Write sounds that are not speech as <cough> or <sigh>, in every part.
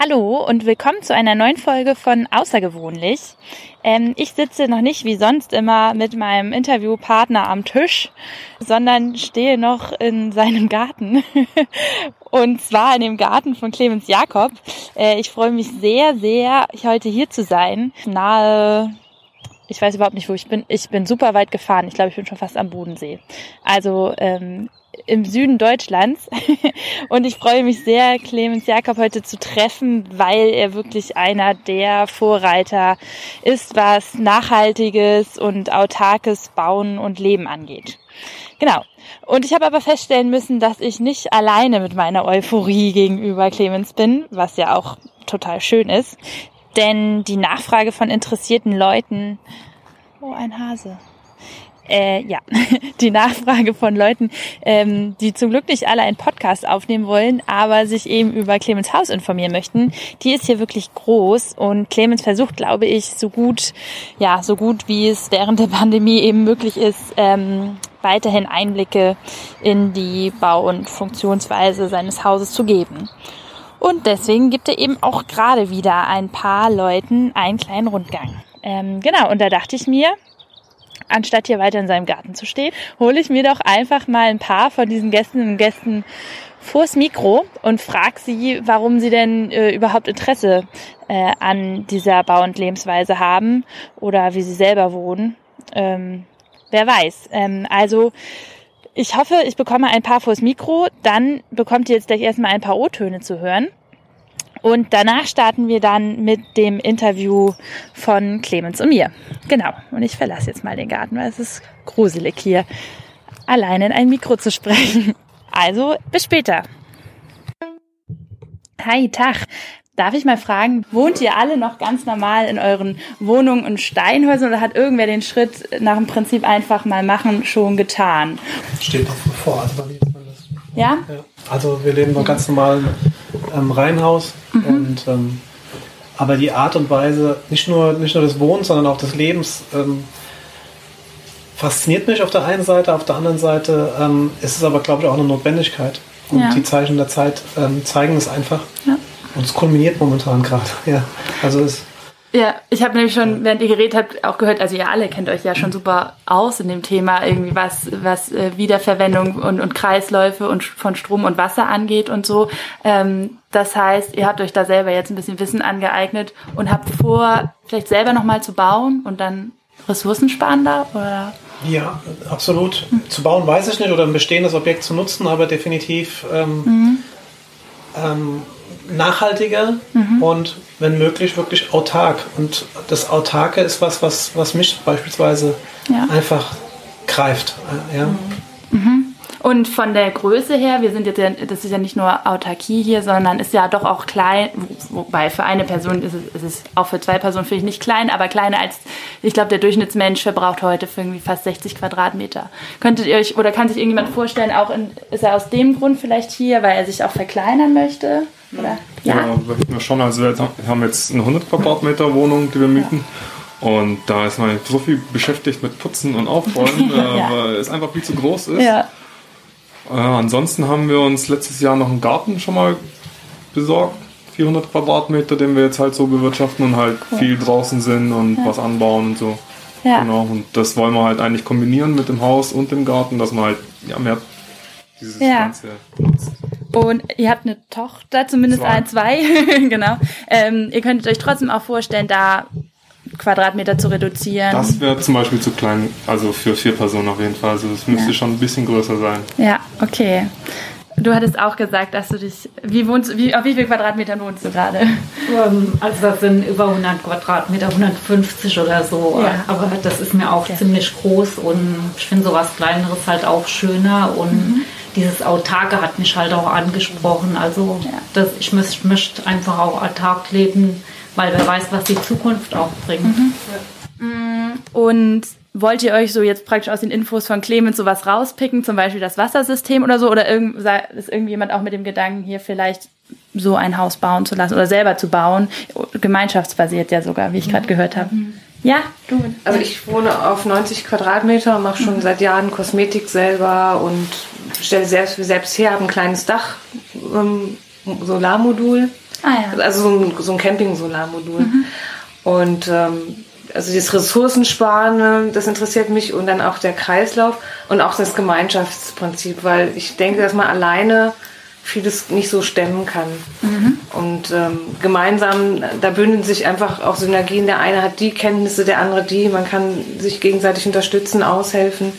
Hallo und willkommen zu einer neuen Folge von Außergewöhnlich. Ähm, ich sitze noch nicht wie sonst immer mit meinem Interviewpartner am Tisch, sondern stehe noch in seinem <laughs> Garten. und zwar in dem Garten von Clemens Jakob. Äh, ich freue mich sehr, sehr, heute hier zu sein. Nahe ich weiß überhaupt nicht, wo ich bin. Ich bin super weit gefahren. Ich glaube, ich bin schon fast am Bodensee. Also ähm, im Süden Deutschlands. <laughs> Und ich freue mich sehr, Clemens Jakob heute zu treffen, weil er wirklich einer der Vorreiter ist, was nachhaltiges und autarkes Bauen und Leben angeht. Genau. Und ich habe aber feststellen müssen, dass ich nicht alleine mit meiner Euphorie gegenüber Clemens bin, was ja auch total schön ist. Denn die Nachfrage von interessierten Leuten, oh, ein Hase, äh, ja, <laughs> die Nachfrage von Leuten, ähm, die zum Glück nicht alle einen Podcast aufnehmen wollen, aber sich eben über Clemens Haus informieren möchten, die ist hier wirklich groß und Clemens versucht, glaube ich, so gut, ja, so gut wie es während der Pandemie eben möglich ist, ähm, weiterhin Einblicke in die Bau- und Funktionsweise seines Hauses zu geben. Und deswegen gibt er eben auch gerade wieder ein paar Leuten einen kleinen Rundgang. Ähm, genau, und da dachte ich mir, anstatt hier weiter in seinem Garten zu stehen, hole ich mir doch einfach mal ein paar von diesen Gästen und Gästen vors Mikro und frage sie, warum sie denn äh, überhaupt Interesse äh, an dieser Bau- und Lebensweise haben oder wie sie selber wohnen. Ähm, wer weiß. Ähm, also ich hoffe, ich bekomme ein paar vors Mikro. Dann bekommt ihr jetzt gleich erstmal ein paar O-Töne zu hören. Und danach starten wir dann mit dem Interview von Clemens und mir. Genau. Und ich verlasse jetzt mal den Garten, weil es ist gruselig hier, allein in ein Mikro zu sprechen. Also, bis später. Hi, Tag. Darf ich mal fragen, wohnt ihr alle noch ganz normal in euren Wohnungen und Steinhäusern oder hat irgendwer den Schritt nach dem Prinzip einfach mal machen schon getan? Steht doch bevor, also bei mir ist man das. Ja? ja. Also wir leben noch ganz normal ähm, Reihenhaus. Mhm. Und, ähm, aber die Art und Weise, nicht nur, nicht nur des Wohnens, sondern auch des Lebens, ähm, fasziniert mich auf der einen Seite, auf der anderen Seite ähm, ist es aber, glaube ich, auch eine Notwendigkeit. Und ja. die Zeichen der Zeit ähm, zeigen es einfach. Ja. Und es kulminiert momentan gerade. <laughs> Ja. Also es ja, ich habe nämlich schon, während ihr geredet habt, auch gehört, also ihr alle kennt euch ja schon super aus in dem Thema, irgendwie was, was äh, Wiederverwendung und, und Kreisläufe und von Strom und Wasser angeht und so. Ähm, das heißt, ihr habt euch da selber jetzt ein bisschen Wissen angeeignet und habt vor, vielleicht selber nochmal zu bauen und dann ressourcensparender oder? Ja, absolut. Hm. Zu bauen weiß ich nicht oder ein bestehendes Objekt zu nutzen, aber definitiv ähm, mhm. ähm, nachhaltiger mhm. und wenn möglich wirklich autark. Und das Autarke ist was, was, was mich beispielsweise ja. einfach greift. Ja. Mhm. mhm. Und von der Größe her, wir sind jetzt ja, das ist ja nicht nur Autarkie hier, sondern ist ja doch auch klein, wobei für eine Person ist es, ist es auch für zwei Personen finde ich nicht klein, aber kleiner als, ich glaube, der Durchschnittsmensch verbraucht heute für irgendwie fast 60 Quadratmeter. Könntet ihr euch, oder kann sich irgendjemand vorstellen, auch in, ist er aus dem Grund vielleicht hier, weil er sich auch verkleinern möchte? Oder? Ja, ja schon. Also wir haben jetzt eine 100 Quadratmeter Wohnung, die wir mieten. Ja. Und da ist man so viel beschäftigt mit Putzen und Aufräumen, <laughs> ja. weil es einfach viel zu groß ist. Ja. Äh, ansonsten haben wir uns letztes Jahr noch einen Garten schon mal besorgt. 400 Quadratmeter, den wir jetzt halt so bewirtschaften und halt cool. viel draußen sind und ja. was anbauen und so. Ja. Genau. Und das wollen wir halt eigentlich kombinieren mit dem Haus und dem Garten, dass man halt ja, mehr dieses ja. Ganze nutzt. Und ihr habt eine Tochter, zumindest zwei. ein, zwei, <laughs> genau. Ähm, ihr könntet euch trotzdem auch vorstellen, da Quadratmeter zu reduzieren. Das wäre zum Beispiel zu klein, also für vier Personen auf jeden Fall. Also es müsste ja. schon ein bisschen größer sein. Ja, okay. Du hattest auch gesagt, dass du dich. Wie wohnst wie, Auf wie viel Quadratmetern wohnst du gerade? Ähm, also das sind über 100 Quadratmeter, 150 oder so. Ja. Aber das ist mir auch okay. ziemlich groß und ich finde sowas Kleineres halt auch schöner und mhm dieses Autarke hat mich halt auch angesprochen. Also ja. das, ich möchte, einfach auch autark leben, weil wer weiß, was die Zukunft auch bringt. Mhm. Ja. Und wollt ihr euch so jetzt praktisch aus den Infos von Clemens sowas rauspicken, zum Beispiel das Wassersystem oder so? Oder ist irgendjemand auch mit dem Gedanken, hier vielleicht so ein Haus bauen zu lassen oder selber zu bauen? Gemeinschaftsbasiert ja sogar, wie ich gerade gehört habe. Mhm. Ja, du. Also ich wohne auf 90 Quadratmeter, mache schon mhm. seit Jahren Kosmetik selber und stelle selbst, selbst her, habe ein kleines Dach, ähm, Solarmodul. Ah, ja. Also so ein, so ein Camping-Solarmodul. Mhm. Und ähm, also das Ressourcensparen, das interessiert mich und dann auch der Kreislauf und auch das Gemeinschaftsprinzip, weil ich denke, dass man alleine vieles nicht so stemmen kann. Mhm. Und ähm, gemeinsam, da bündeln sich einfach auch Synergien. Der eine hat die Kenntnisse, der andere die. Man kann sich gegenseitig unterstützen, aushelfen.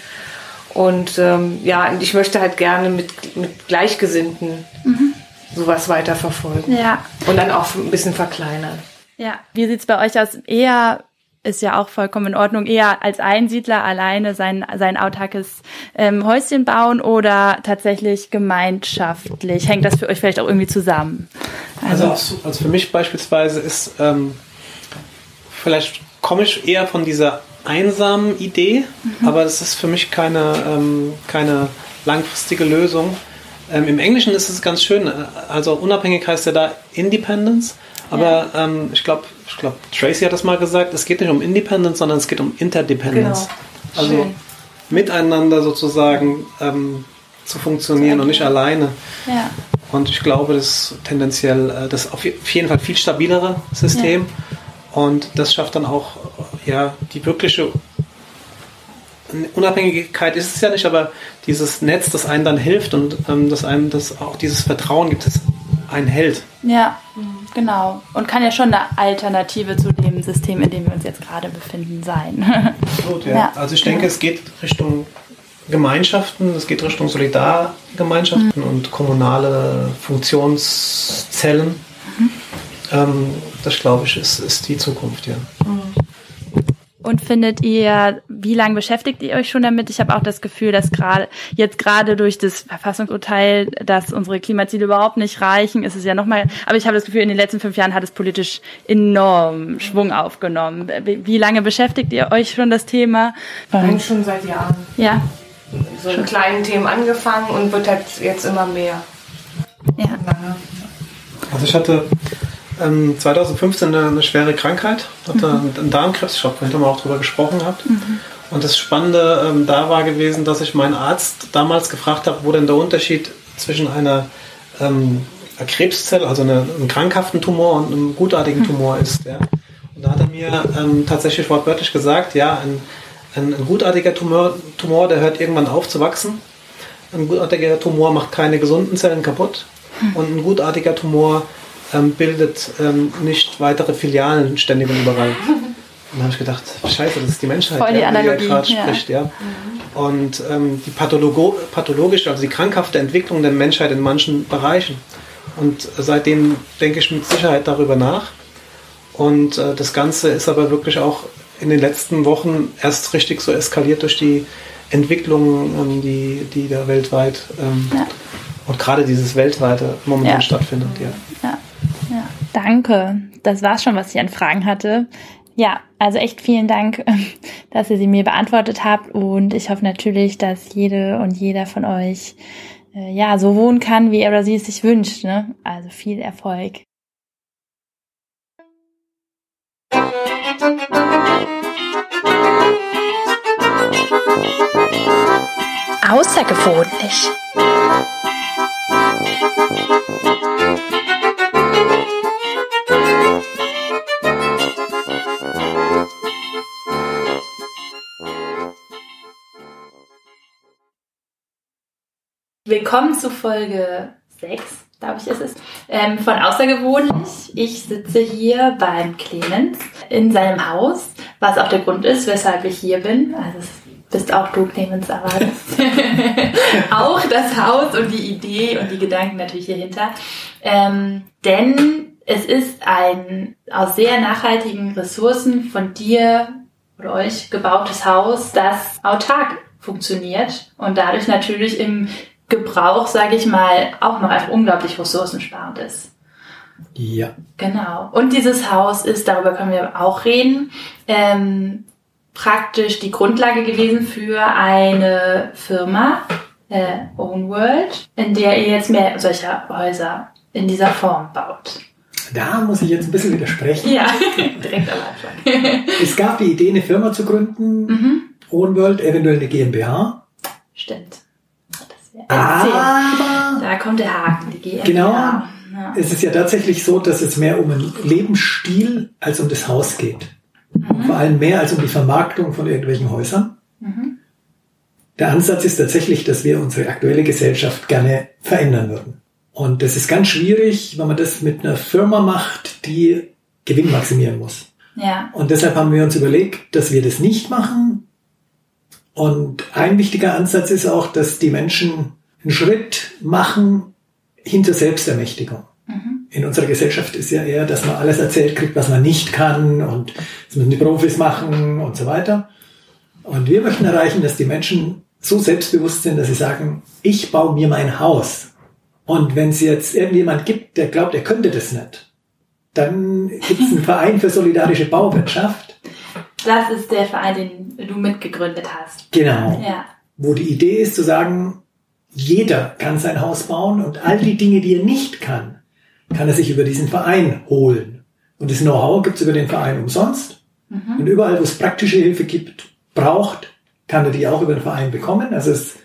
Und ähm, ja, ich möchte halt gerne mit, mit Gleichgesinnten mhm. sowas weiterverfolgen. Ja. Und dann auch ein bisschen verkleinern. Ja. Wie sieht's bei euch aus? Eher ist ja auch vollkommen in Ordnung, eher als Einsiedler alleine sein, sein autarkes ähm, Häuschen bauen oder tatsächlich gemeinschaftlich? Hängt das für euch vielleicht auch irgendwie zusammen? Also, also, also für mich beispielsweise ist, ähm, vielleicht komme ich eher von dieser einsamen Idee, mhm. aber das ist für mich keine, ähm, keine langfristige Lösung. Ähm, Im Englischen ist es ganz schön, also unabhängig heißt ja da Independence, aber ja. ähm, ich glaube, ich glaube, Tracy hat das mal gesagt, es geht nicht um Independence, sondern es geht um Interdependence. Genau. Also Schön. miteinander sozusagen ähm, zu funktionieren und nicht alleine. Ja. Und ich glaube, das ist tendenziell äh, das auf jeden Fall viel stabilere System. Ja. Und das schafft dann auch ja, die wirkliche Unabhängigkeit ist es ja nicht, aber dieses Netz, das einem dann hilft und ähm, das einem das auch dieses Vertrauen gibt, das einen hält. Ja. Genau. Und kann ja schon eine Alternative zu dem System, in dem wir uns jetzt gerade befinden, sein. <laughs> Absolut, ja. ja. Also ich denke, ja. es geht Richtung Gemeinschaften, es geht Richtung Solidargemeinschaften mhm. und kommunale Funktionszellen. Mhm. Ähm, das glaube ich ist, ist die Zukunft, ja. Mhm. Und findet ihr, wie lange beschäftigt ihr euch schon damit? Ich habe auch das Gefühl, dass gerade jetzt gerade durch das Verfassungsurteil, dass unsere Klimaziele überhaupt nicht reichen, ist es ja nochmal, aber ich habe das Gefühl, in den letzten fünf Jahren hat es politisch enorm Schwung aufgenommen. Wie lange beschäftigt ihr euch schon das Thema? Eigentlich schon seit Jahren. Ja. So in kleinen Themen angefangen und wird halt jetzt immer mehr. Ja. Also ich hatte ähm, 2015 eine, eine, schwere Krankheit, hatte mhm. einen Darmkrebs, ich glaube, vorhin haben wir auch darüber gesprochen habt. Mhm. Und das Spannende ähm, da war gewesen, dass ich meinen Arzt damals gefragt habe, wo denn der Unterschied zwischen einer, ähm, einer Krebszelle, also eine, einem krankhaften Tumor und einem gutartigen mhm. Tumor ist. Ja. Und da hat er mir ähm, tatsächlich wortwörtlich gesagt, ja, ein, ein, ein gutartiger Tumor, Tumor, der hört irgendwann auf zu wachsen. Ein gutartiger Tumor macht keine gesunden Zellen kaputt. Mhm. Und ein gutartiger Tumor ähm, bildet ähm, nicht weitere Filialen ständig und überall. <laughs> Und da habe ich gedacht, scheiße, das ist die Menschheit, Voll die, ja, die gerade ja. spricht. Ja. Und ähm, die Pathologo pathologische, also die krankhafte Entwicklung der Menschheit in manchen Bereichen. Und seitdem denke ich mit Sicherheit darüber nach. Und äh, das Ganze ist aber wirklich auch in den letzten Wochen erst richtig so eskaliert durch die Entwicklungen, ähm, die, die da weltweit ähm, ja. und gerade dieses weltweite momentan ja. stattfindet. Ja. ja. Ja, danke. Das war's schon, was ich an Fragen hatte. Ja, also echt vielen Dank, <laughs> dass ihr sie mir beantwortet habt und ich hoffe natürlich, dass jede und jeder von euch äh, ja so wohnen kann, wie er oder sie es sich wünscht. Ne? Also viel Erfolg. Außergewöhnlich. Willkommen zu Folge 6, glaube ich, ist es, ähm, von Außergewöhnlich. Ich sitze hier beim Clemens in seinem Haus, was auch der Grund ist, weshalb ich hier bin. Also es bist auch du, Clemens, aber <laughs> auch das Haus und die Idee und die Gedanken natürlich hierhinter. Ähm, denn es ist ein aus sehr nachhaltigen Ressourcen von dir oder euch gebautes Haus, das autark funktioniert und dadurch natürlich im Gebrauch, sage ich mal, auch noch einfach unglaublich ressourcensparend ist. Ja. Genau. Und dieses Haus ist, darüber können wir auch reden, ähm, praktisch die Grundlage gewesen für eine Firma, äh, Own World, in der ihr jetzt mehr solcher Häuser in dieser Form baut. Da muss ich jetzt ein bisschen widersprechen. Ja, <laughs> direkt am Anfang. es gab die Idee, eine Firma zu gründen, mhm. Own World, eventuell eine GmbH. Stimmt. Aber da kommt der Haken, die GmbH. Genau. Ja. Es ist ja tatsächlich so, dass es mehr um einen Lebensstil als um das Haus geht. Mhm. Vor allem mehr als um die Vermarktung von irgendwelchen Häusern. Mhm. Der Ansatz ist tatsächlich, dass wir unsere aktuelle Gesellschaft gerne verändern würden. Und das ist ganz schwierig, wenn man das mit einer Firma macht, die Gewinn maximieren muss. Ja. Und deshalb haben wir uns überlegt, dass wir das nicht machen. Und ein wichtiger Ansatz ist auch, dass die Menschen einen Schritt machen hinter Selbstermächtigung. Mhm. In unserer Gesellschaft ist ja eher, dass man alles erzählt kriegt, was man nicht kann und das müssen die Profis machen und so weiter. Und wir möchten erreichen, dass die Menschen so selbstbewusst sind, dass sie sagen, ich baue mir mein Haus. Und wenn es jetzt irgendjemand gibt, der glaubt, er könnte das nicht, dann gibt es einen <laughs> Verein für solidarische Bauwirtschaft. Das ist der Verein, den du mitgegründet hast. Genau. Ja. Wo die Idee ist zu sagen, jeder kann sein Haus bauen und all die Dinge, die er nicht kann, kann er sich über diesen Verein holen. Und das Know-how gibt es über den Verein umsonst. Mhm. Und überall, wo es praktische Hilfe gibt, braucht, kann er die auch über den Verein bekommen. Also es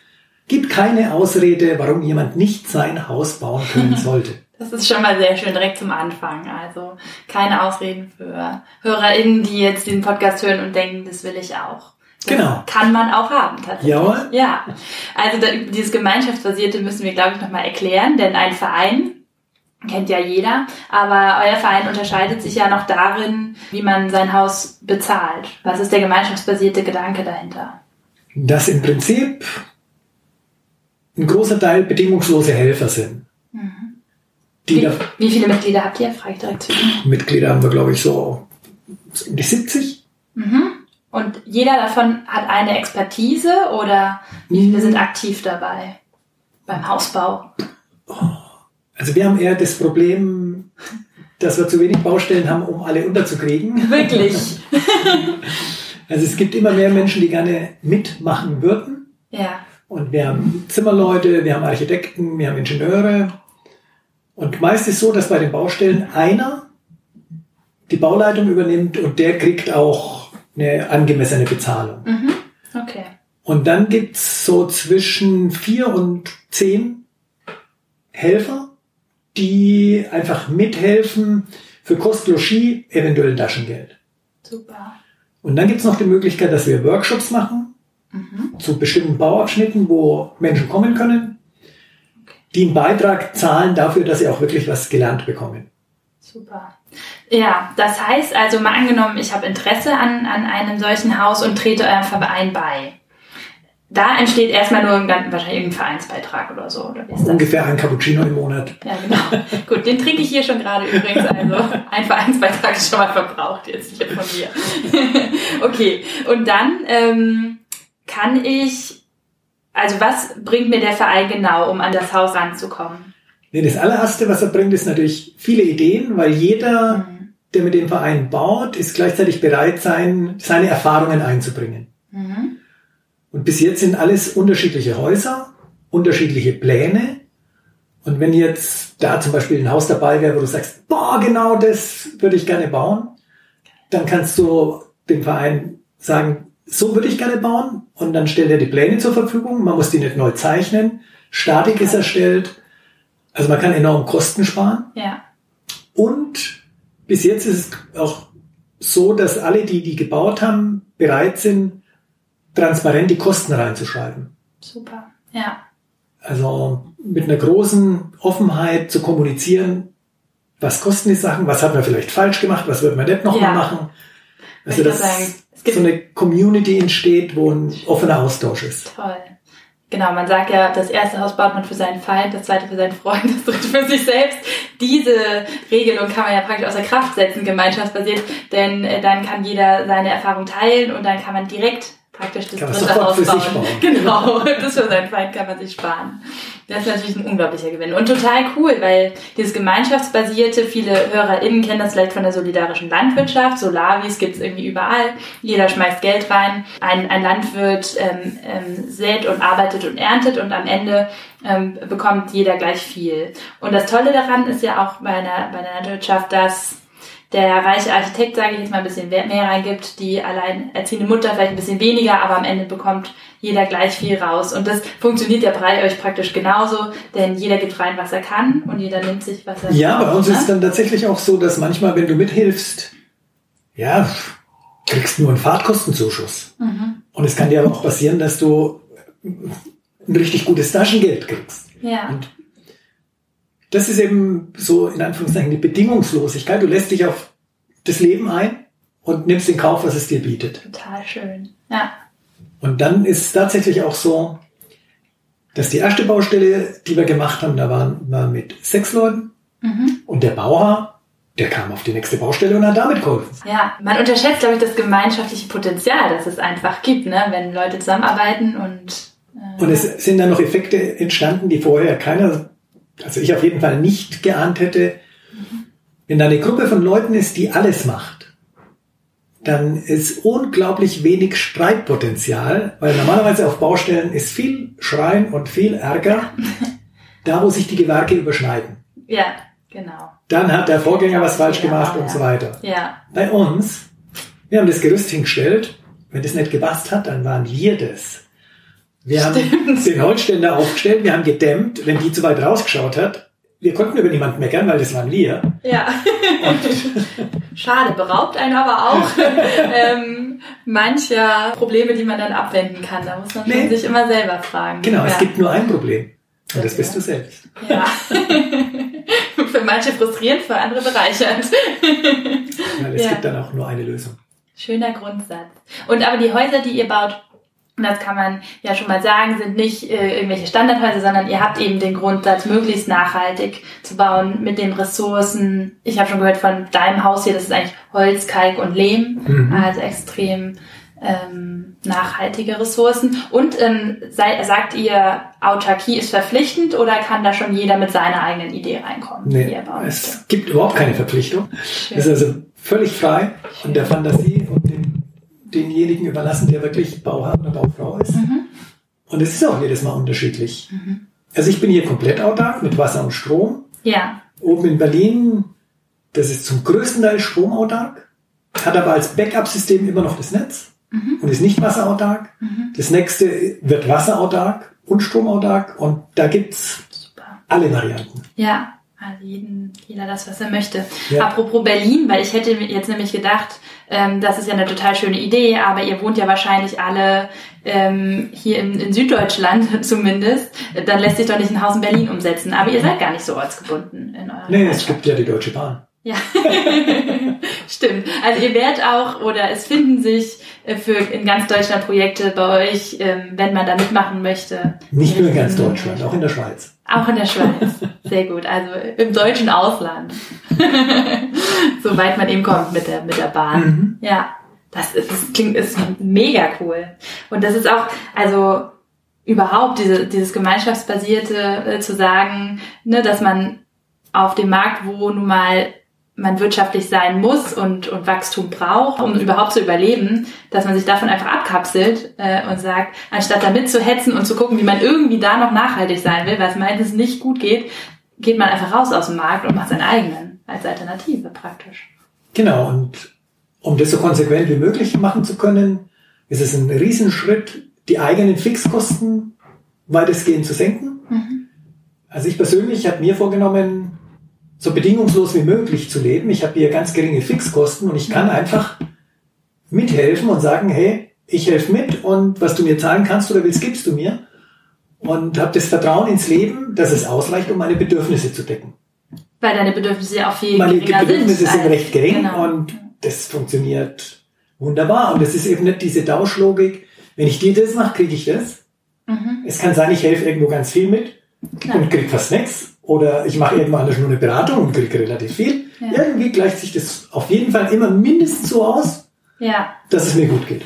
gibt keine Ausrede, warum jemand nicht sein Haus bauen können <laughs> sollte. Das ist schon mal sehr schön direkt zum Anfang. Also keine Ausreden für HörerInnen, die jetzt den Podcast hören und denken, das will ich auch. Genau. Kann man auch haben, tatsächlich. Ja. Ja. Also da, dieses Gemeinschaftsbasierte müssen wir, glaube ich, nochmal erklären, denn ein Verein kennt ja jeder, aber euer Verein unterscheidet sich ja noch darin, wie man sein Haus bezahlt. Was ist der gemeinschaftsbasierte Gedanke dahinter? Dass im Prinzip ein großer Teil bedingungslose Helfer sind. Mhm. Wie, wie, viele Mitglieder habt ihr? Frage ich direkt zu. Mitglieder haben wir, glaube ich, so um die 70. Mhm. Und jeder davon hat eine Expertise oder wie viele sind aktiv dabei beim Hausbau? Also wir haben eher das Problem, dass wir zu wenig Baustellen haben, um alle unterzukriegen. Wirklich. <laughs> also es gibt immer mehr Menschen, die gerne mitmachen würden. Ja. Und wir haben Zimmerleute, wir haben Architekten, wir haben Ingenieure. Und meist ist so, dass bei den Baustellen einer die Bauleitung übernimmt und der kriegt auch eine angemessene Bezahlung. Mhm. Okay. Und dann gibt's so zwischen vier und zehn Helfer, die einfach mithelfen für Kost, Logis, eventuell Taschengeld. Super. Und dann gibt's noch die Möglichkeit, dass wir Workshops machen mhm. zu bestimmten Bauabschnitten, wo Menschen kommen können die einen Beitrag zahlen dafür, dass sie auch wirklich was gelernt bekommen. Super. Ja, das heißt also mal angenommen, ich habe Interesse an, an einem solchen Haus und trete eurem Verein bei. Da entsteht erstmal nur ein, wahrscheinlich ein Vereinsbeitrag oder so. Oder Ungefähr ein Cappuccino im Monat. Ja, genau. <laughs> Gut, den trinke ich hier schon gerade übrigens. Also ein Vereinsbeitrag ist schon mal verbraucht jetzt hier von mir. <laughs> okay, und dann ähm, kann ich also was bringt mir der Verein genau, um an das Haus ranzukommen? Nee, das allererste, was er bringt, ist natürlich viele Ideen, weil jeder, mhm. Der mit dem Verein baut, ist gleichzeitig bereit sein, seine Erfahrungen einzubringen. Mhm. Und bis jetzt sind alles unterschiedliche Häuser, unterschiedliche Pläne. Und wenn jetzt da zum Beispiel ein Haus dabei wäre, wo du sagst, boah, genau das würde ich gerne bauen, dann kannst du dem Verein sagen, so würde ich gerne bauen. Und dann stellt er die Pläne zur Verfügung. Man muss die nicht neu zeichnen. Statik ist erstellt. Also man kann enorm Kosten sparen. Ja. Und bis jetzt ist es auch so, dass alle, die die gebaut haben, bereit sind, transparent die Kosten reinzuschreiben. Super. Ja. Also mit einer großen Offenheit zu kommunizieren, was kosten die Sachen, was hat man vielleicht falsch gemacht, was wird man nicht nochmal ja. machen. Also das, sagen, so eine Community entsteht, wo ein offener Austausch ist. Toll. Genau, man sagt ja, das erste Haus baut man für seinen Feind, das zweite für seinen Freund, das dritte für sich selbst. Diese Regelung kann man ja praktisch außer Kraft setzen, gemeinschaftsbasiert, denn äh, dann kann jeder seine Erfahrung teilen und dann kann man direkt praktisch das kann dritte Haus bauen. <laughs> Genau, das für seinen Feind kann man sich sparen. Das ist natürlich ein unglaublicher Gewinn und total cool, weil dieses gemeinschaftsbasierte, viele HörerInnen kennen das vielleicht von der solidarischen Landwirtschaft, Solavis gibt's irgendwie überall, jeder schmeißt Geld rein, ein, ein Landwirt ähm, ähm, sät und arbeitet und erntet und am Ende ähm, bekommt jeder gleich viel. Und das Tolle daran ist ja auch bei einer, bei der Landwirtschaft, dass der reiche Architekt, sage ich jetzt mal, ein bisschen mehr reingibt, die alleinerziehende Mutter vielleicht ein bisschen weniger, aber am Ende bekommt jeder gleich viel raus. Und das funktioniert ja bei euch praktisch genauso, denn jeder gibt rein, was er kann und jeder nimmt sich, was er Ja, braucht, bei uns ne? ist es dann tatsächlich auch so, dass manchmal, wenn du mithilfst, ja, kriegst nur einen Fahrtkostenzuschuss. Mhm. Und es kann dir aber auch passieren, dass du ein richtig gutes Taschengeld kriegst. Ja. Und das ist eben so in Anführungszeichen die Bedingungslosigkeit. Du lässt dich auf das Leben ein und nimmst in Kauf, was es dir bietet. Total schön. Ja. Und dann ist es tatsächlich auch so, dass die erste Baustelle, die wir gemacht haben, da waren wir mit sechs Leuten mhm. und der Bauer, der kam auf die nächste Baustelle und hat damit geholfen. Ja, man unterschätzt, glaube ich, das gemeinschaftliche Potenzial, das es einfach gibt, ne? wenn Leute zusammenarbeiten und. Äh, und es sind dann noch Effekte entstanden, die vorher keiner also ich auf jeden Fall nicht geahnt hätte, wenn da eine Gruppe von Leuten ist, die alles macht, dann ist unglaublich wenig Streitpotenzial, weil normalerweise auf Baustellen ist viel Schreien und viel Ärger, <laughs> da wo sich die Gewerke überschneiden. Ja, genau. Dann hat der Vorgänger was falsch gemacht und so weiter. Ja. Bei uns, wir haben das Gerüst hingestellt, wenn das nicht gepasst hat, dann waren wir das. Wir Stimmt. haben den Holzständer aufgestellt, wir haben gedämmt, wenn die zu weit rausgeschaut hat. Wir konnten über niemanden meckern, weil das waren wir. Ja. <laughs> Schade, beraubt einen aber auch <laughs> ähm, mancher Probleme, die man dann abwenden kann. Da muss man nee. sich immer selber fragen. Genau, ja. es gibt nur ein Problem. Und das ja. bist du selbst. Ja. <laughs> für manche frustrierend, für andere bereichernd. Weil es ja. gibt dann auch nur eine Lösung. Schöner Grundsatz. Und aber die Häuser, die ihr baut, das kann man ja schon mal sagen, sind nicht äh, irgendwelche Standardhäuser, sondern ihr habt eben den Grundsatz, möglichst nachhaltig zu bauen mit den Ressourcen. Ich habe schon gehört von deinem Haus hier, das ist eigentlich Holz, Kalk und Lehm, mhm. also extrem ähm, nachhaltige Ressourcen. Und ähm, sei, sagt ihr, Autarkie ist verpflichtend oder kann da schon jeder mit seiner eigenen Idee reinkommen? Nee, es gibt überhaupt keine Verpflichtung. Schön. Es ist also völlig frei von der Fantasie und dem denjenigen überlassen, der wirklich Bauherr oder Baufrau ist. Mhm. Und es ist auch jedes Mal unterschiedlich. Mhm. Also ich bin hier komplett autark mit Wasser und Strom. Ja. Oben in Berlin, das ist zum größten Teil stromautark, hat aber als Backup-System immer noch das Netz mhm. und ist nicht wasserautark. Mhm. Das nächste wird wasserautark und stromautark und da gibt's Super. alle Varianten. Ja, also jeden, jeder das, was er möchte. Ja. Apropos Berlin, weil ich hätte jetzt nämlich gedacht, ähm, das ist ja eine total schöne Idee, aber ihr wohnt ja wahrscheinlich alle ähm, hier in, in Süddeutschland <laughs> zumindest. Dann lässt sich doch nicht ein Haus in Berlin umsetzen. Aber ihr seid gar nicht so ortsgebunden in eurem Nee, es gibt ja die Deutsche Bahn. Ja, <laughs> stimmt. Also ihr werdet auch oder es finden sich äh, für in ganz Deutschland Projekte bei euch, ähm, wenn man da mitmachen möchte. Nicht nur in ganz Deutschland, auch in der Schweiz. Auch in der Schweiz. Sehr gut. Also im deutschen Ausland. <laughs> Soweit man eben kommt mit der, mit der Bahn. Mhm. Ja. Das, ist, das klingt, ist mega cool. Und das ist auch, also, überhaupt diese, dieses gemeinschaftsbasierte äh, zu sagen, ne, dass man auf dem Markt, wo nun mal man wirtschaftlich sein muss und, und Wachstum braucht, um überhaupt zu überleben, dass man sich davon einfach abkapselt äh, und sagt, anstatt da mitzuhetzen und zu gucken, wie man irgendwie da noch nachhaltig sein will, weil es meistens nicht gut geht, geht man einfach raus aus dem Markt und macht seinen eigenen als Alternative praktisch. Genau, und um das so konsequent wie möglich machen zu können, ist es ein Riesenschritt, die eigenen Fixkosten weitestgehend zu senken. Mhm. Also ich persönlich habe mir vorgenommen, so bedingungslos wie möglich zu leben. Ich habe hier ganz geringe Fixkosten und ich kann einfach mithelfen und sagen, hey, ich helfe mit und was du mir zahlen kannst oder willst, gibst du mir. Und habe das Vertrauen ins Leben, dass es ausreicht, um meine Bedürfnisse zu decken. Weil deine Bedürfnisse ja auch viel meine geringer sind. Meine Bedürfnisse sind recht gering genau. und das funktioniert wunderbar. Und es ist eben nicht diese Tauschlogik, wenn ich dir das mache, kriege ich das. Mhm. Es kann sein, ich helfe irgendwo ganz viel mit Klar. und krieg fast nichts. Oder ich mache irgendwann nur eine Beratung und kriege relativ viel. Ja. Irgendwie gleicht sich das auf jeden Fall immer mindestens so aus, ja. dass es mir gut geht.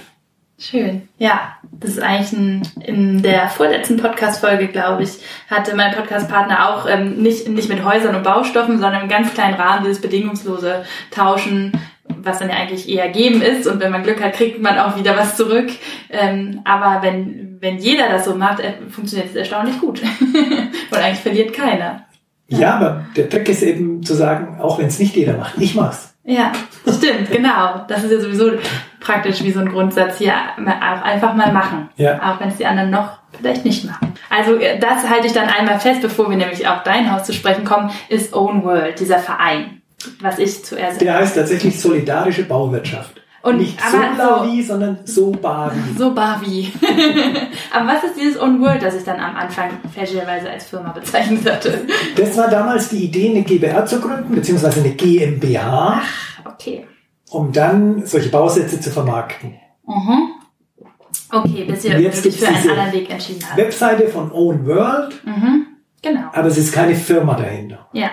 Schön. Ja, das ist eigentlich ein, in der vorletzten Podcast-Folge, glaube ich, hatte mein Podcast-Partner auch ähm, nicht, nicht mit Häusern und Baustoffen, sondern im ganz kleinen Rahmen dieses bedingungslose Tauschen, was dann ja eigentlich eher geben ist. Und wenn man Glück hat, kriegt man auch wieder was zurück. Ähm, aber wenn, wenn jeder das so macht, äh, funktioniert es erstaunlich gut. <laughs> und eigentlich verliert keiner. Ja, aber der Trick ist eben zu sagen, auch wenn es nicht jeder macht, ich mach's. Ja, stimmt, genau. Das ist ja sowieso praktisch wie so ein Grundsatz hier, auch einfach mal machen. Ja. Auch wenn es die anderen noch vielleicht nicht machen. Also äh, das halte ich dann einmal fest, bevor wir nämlich auf dein Haus zu sprechen kommen, ist Own World, dieser Verein, was ich zuerst... Der heißt tatsächlich solidarische Bauwirtschaft. Und nicht so Lavi, so, sondern so Bavi. So Bavi. <laughs> aber was ist dieses Own World, das ich dann am Anfang fälschlicherweise als Firma bezeichnet hatte? Das war damals die Idee, eine GbR zu gründen, beziehungsweise eine GmbH. Ach, okay. Um dann solche Bausätze zu vermarkten. Mhm. Okay, bis ihr jetzt sich für einen anderen Weg entschieden habt. Webseite von Own World. Mhm. Genau. Aber es ist keine Firma dahinter. Ja.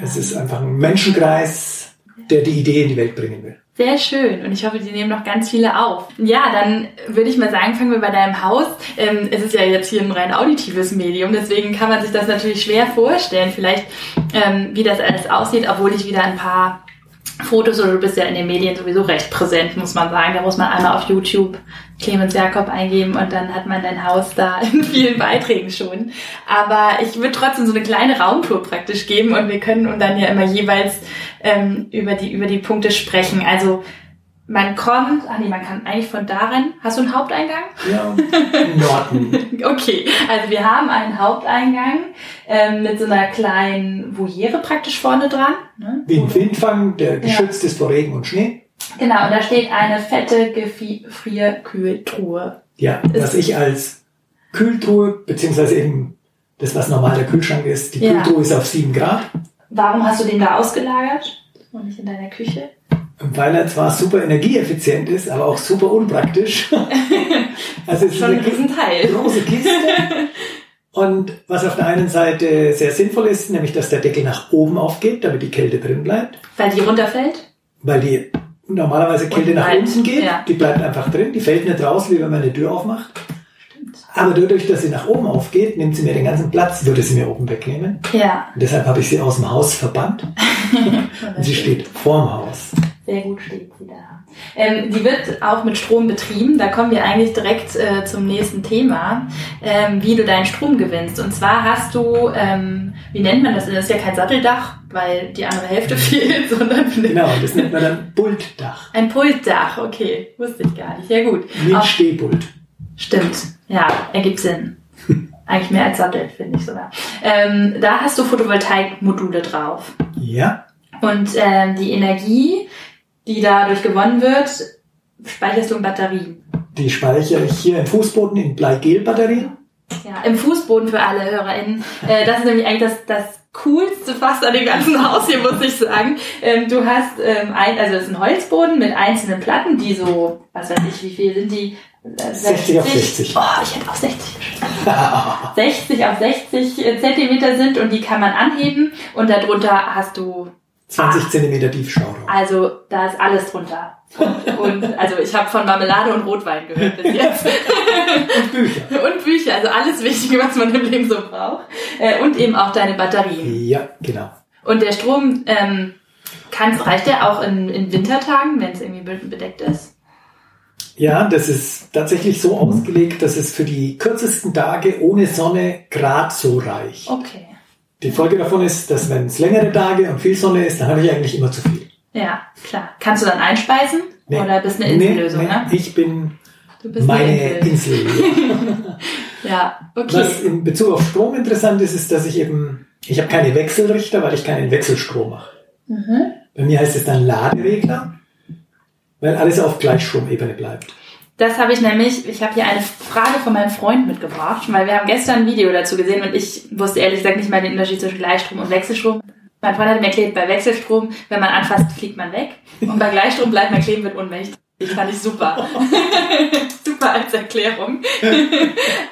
Es ist einfach ein Menschenkreis, der die Idee in die Welt bringen will. Sehr schön und ich hoffe, die nehmen noch ganz viele auf. Ja, dann würde ich mal sagen, fangen wir bei deinem Haus. Ähm, es ist ja jetzt hier ein rein auditives Medium, deswegen kann man sich das natürlich schwer vorstellen, vielleicht ähm, wie das alles aussieht, obwohl ich wieder ein paar Fotos oder du bist ja in den Medien sowieso recht präsent, muss man sagen. Da muss man einmal auf YouTube Clemens Jakob eingeben und dann hat man dein Haus da <laughs> in vielen Beiträgen schon. Aber ich würde trotzdem so eine kleine Raumtour praktisch geben und wir können und dann ja immer jeweils ähm, über die über die Punkte sprechen. Also man kommt, ach nee, man kann eigentlich von da rein. Hast du einen Haupteingang? Ja, Norden. <laughs> okay, also wir haben einen Haupteingang ähm, mit so einer kleinen Voliere praktisch vorne dran. Ne? Wie ein Windfang, der geschützt ja. ist vor Regen und Schnee. Genau, und da steht eine fette Gefrierkühltruhe. Ja, was ich als Kühltruhe, beziehungsweise eben das, was normal der Kühlschrank ist, die ja. Kühltruhe ist auf 7 Grad. Warum hast du den da ausgelagert und nicht in deiner Küche? weil er zwar super energieeffizient ist, aber auch super unpraktisch. <laughs> also es ist Schon ein Teil. große Kiste. Und was auf der einen Seite sehr sinnvoll ist, nämlich dass der Deckel nach oben aufgeht, damit die Kälte drin bleibt. Weil die runterfällt? Weil die normalerweise Kälte nach unten geht, ja. die bleibt einfach drin, die fällt nicht raus, wie wenn man eine Tür aufmacht. Stimmt. Aber dadurch, dass sie nach oben aufgeht, nimmt sie mir den ganzen Platz, würde sie mir oben wegnehmen. Ja. Und deshalb habe ich sie aus dem Haus verbannt. <laughs> Und sie steht vorm Haus. Sehr gut steht sie da. Ähm, die wird auch mit Strom betrieben. Da kommen wir eigentlich direkt äh, zum nächsten Thema, ähm, wie du deinen Strom gewinnst. Und zwar hast du, ähm, wie nennt man das? Das ist ja kein Satteldach, weil die andere Hälfte <laughs> fehlt, sondern genau, das nennt man dann Pultdach. Ein Pultdach, okay, wusste ich gar nicht. Sehr gut. Mit auch, Stehpult. Stimmt, ja, ergibt Sinn. <laughs> Eigentlich mehr als Sattel, finde ich sogar. Ähm, da hast du Photovoltaikmodule drauf. Ja. Und ähm, die Energie die dadurch gewonnen wird, speicherst du in Batterien. Die speichere ich hier im Fußboden in Bleigel-Batterien. Ja, im Fußboden für alle HörerInnen. Äh, das ist nämlich eigentlich das, das coolste fast an dem ganzen Haus hier, muss ich sagen. Ähm, du hast ähm, ein, also es ist ein Holzboden mit einzelnen Platten, die so, was weiß ich, wie viel sind die? 60, 60 auf 60. Oh, ich hätte auf 60 geschrieben. <laughs> 60 auf 60 Zentimeter sind und die kann man anheben und darunter hast du 20 Zentimeter Tiefschauer. Also da ist alles drunter. Und also ich habe von Marmelade und Rotwein gehört bis jetzt. <laughs> und Bücher. Und Bücher, also alles Wichtige, was man im Leben so braucht. Äh, und eben auch deine Batterien. Ja, genau. Und der Strom, ähm, kann, reicht der auch in, in Wintertagen, wenn es irgendwie bedeckt ist? Ja, das ist tatsächlich so ausgelegt, dass es für die kürzesten Tage ohne Sonne grad so reicht. Okay. Die Folge davon ist, dass wenn es längere Tage und viel Sonne ist, dann habe ich eigentlich immer zu viel. Ja, klar. Kannst du dann einspeisen? Nee. Oder bist du eine Insellösung, nee, nee. ne? Ich bin meine Insel. Insel. <laughs> ja, okay. Was in Bezug auf Strom interessant ist, ist, dass ich eben, ich habe keine Wechselrichter, weil ich keinen Wechselstrom mache. Mhm. Bei mir heißt es dann Laderegler, weil alles auf Gleichstromebene bleibt. Das habe ich nämlich, ich habe hier eine Frage von meinem Freund mitgebracht, weil wir haben gestern ein Video dazu gesehen und ich wusste ehrlich gesagt nicht mal den Unterschied zwischen Gleichstrom und Wechselstrom. Mein Freund hat mir erklärt, bei Wechselstrom, wenn man anfasst, fliegt man weg. Und bei Gleichstrom bleibt man kleben, wird ohnmächtig. Ich fand ich super. <laughs> super als Erklärung.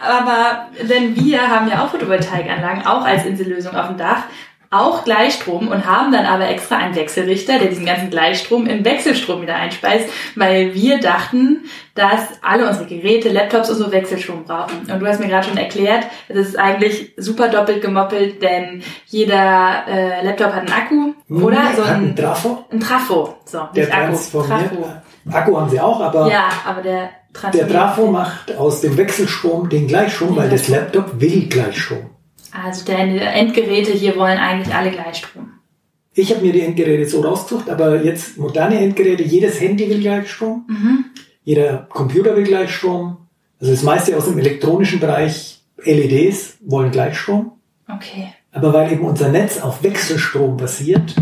Aber denn wir haben ja auch Photovoltaikanlagen, auch als Insellösung auf dem Dach auch Gleichstrom und haben dann aber extra einen Wechselrichter, der diesen ganzen Gleichstrom in Wechselstrom wieder einspeist, weil wir dachten, dass alle unsere Geräte, Laptops und so Wechselstrom brauchen. Und du hast mir gerade schon erklärt, es ist eigentlich super doppelt gemoppelt, denn jeder äh, Laptop hat einen Akku, hm, oder? So ein, ein Trafo. Ein Trafo, so, der nicht Akku, Trafo. Akku haben sie auch, aber ja, aber der, der Trafo macht aus dem Wechselstrom den Gleichstrom, weil das Laptop will Gleichstrom. Also deine Endgeräte hier wollen eigentlich alle Gleichstrom. ich habe mir die Endgeräte so rausgesucht, aber jetzt moderne Endgeräte, jedes Handy will Gleichstrom, mhm. jeder Computer will Gleichstrom. Also das meiste aus dem elektronischen Bereich, LEDs wollen Gleichstrom. Okay. Aber weil eben unser Netz auf Wechselstrom basiert,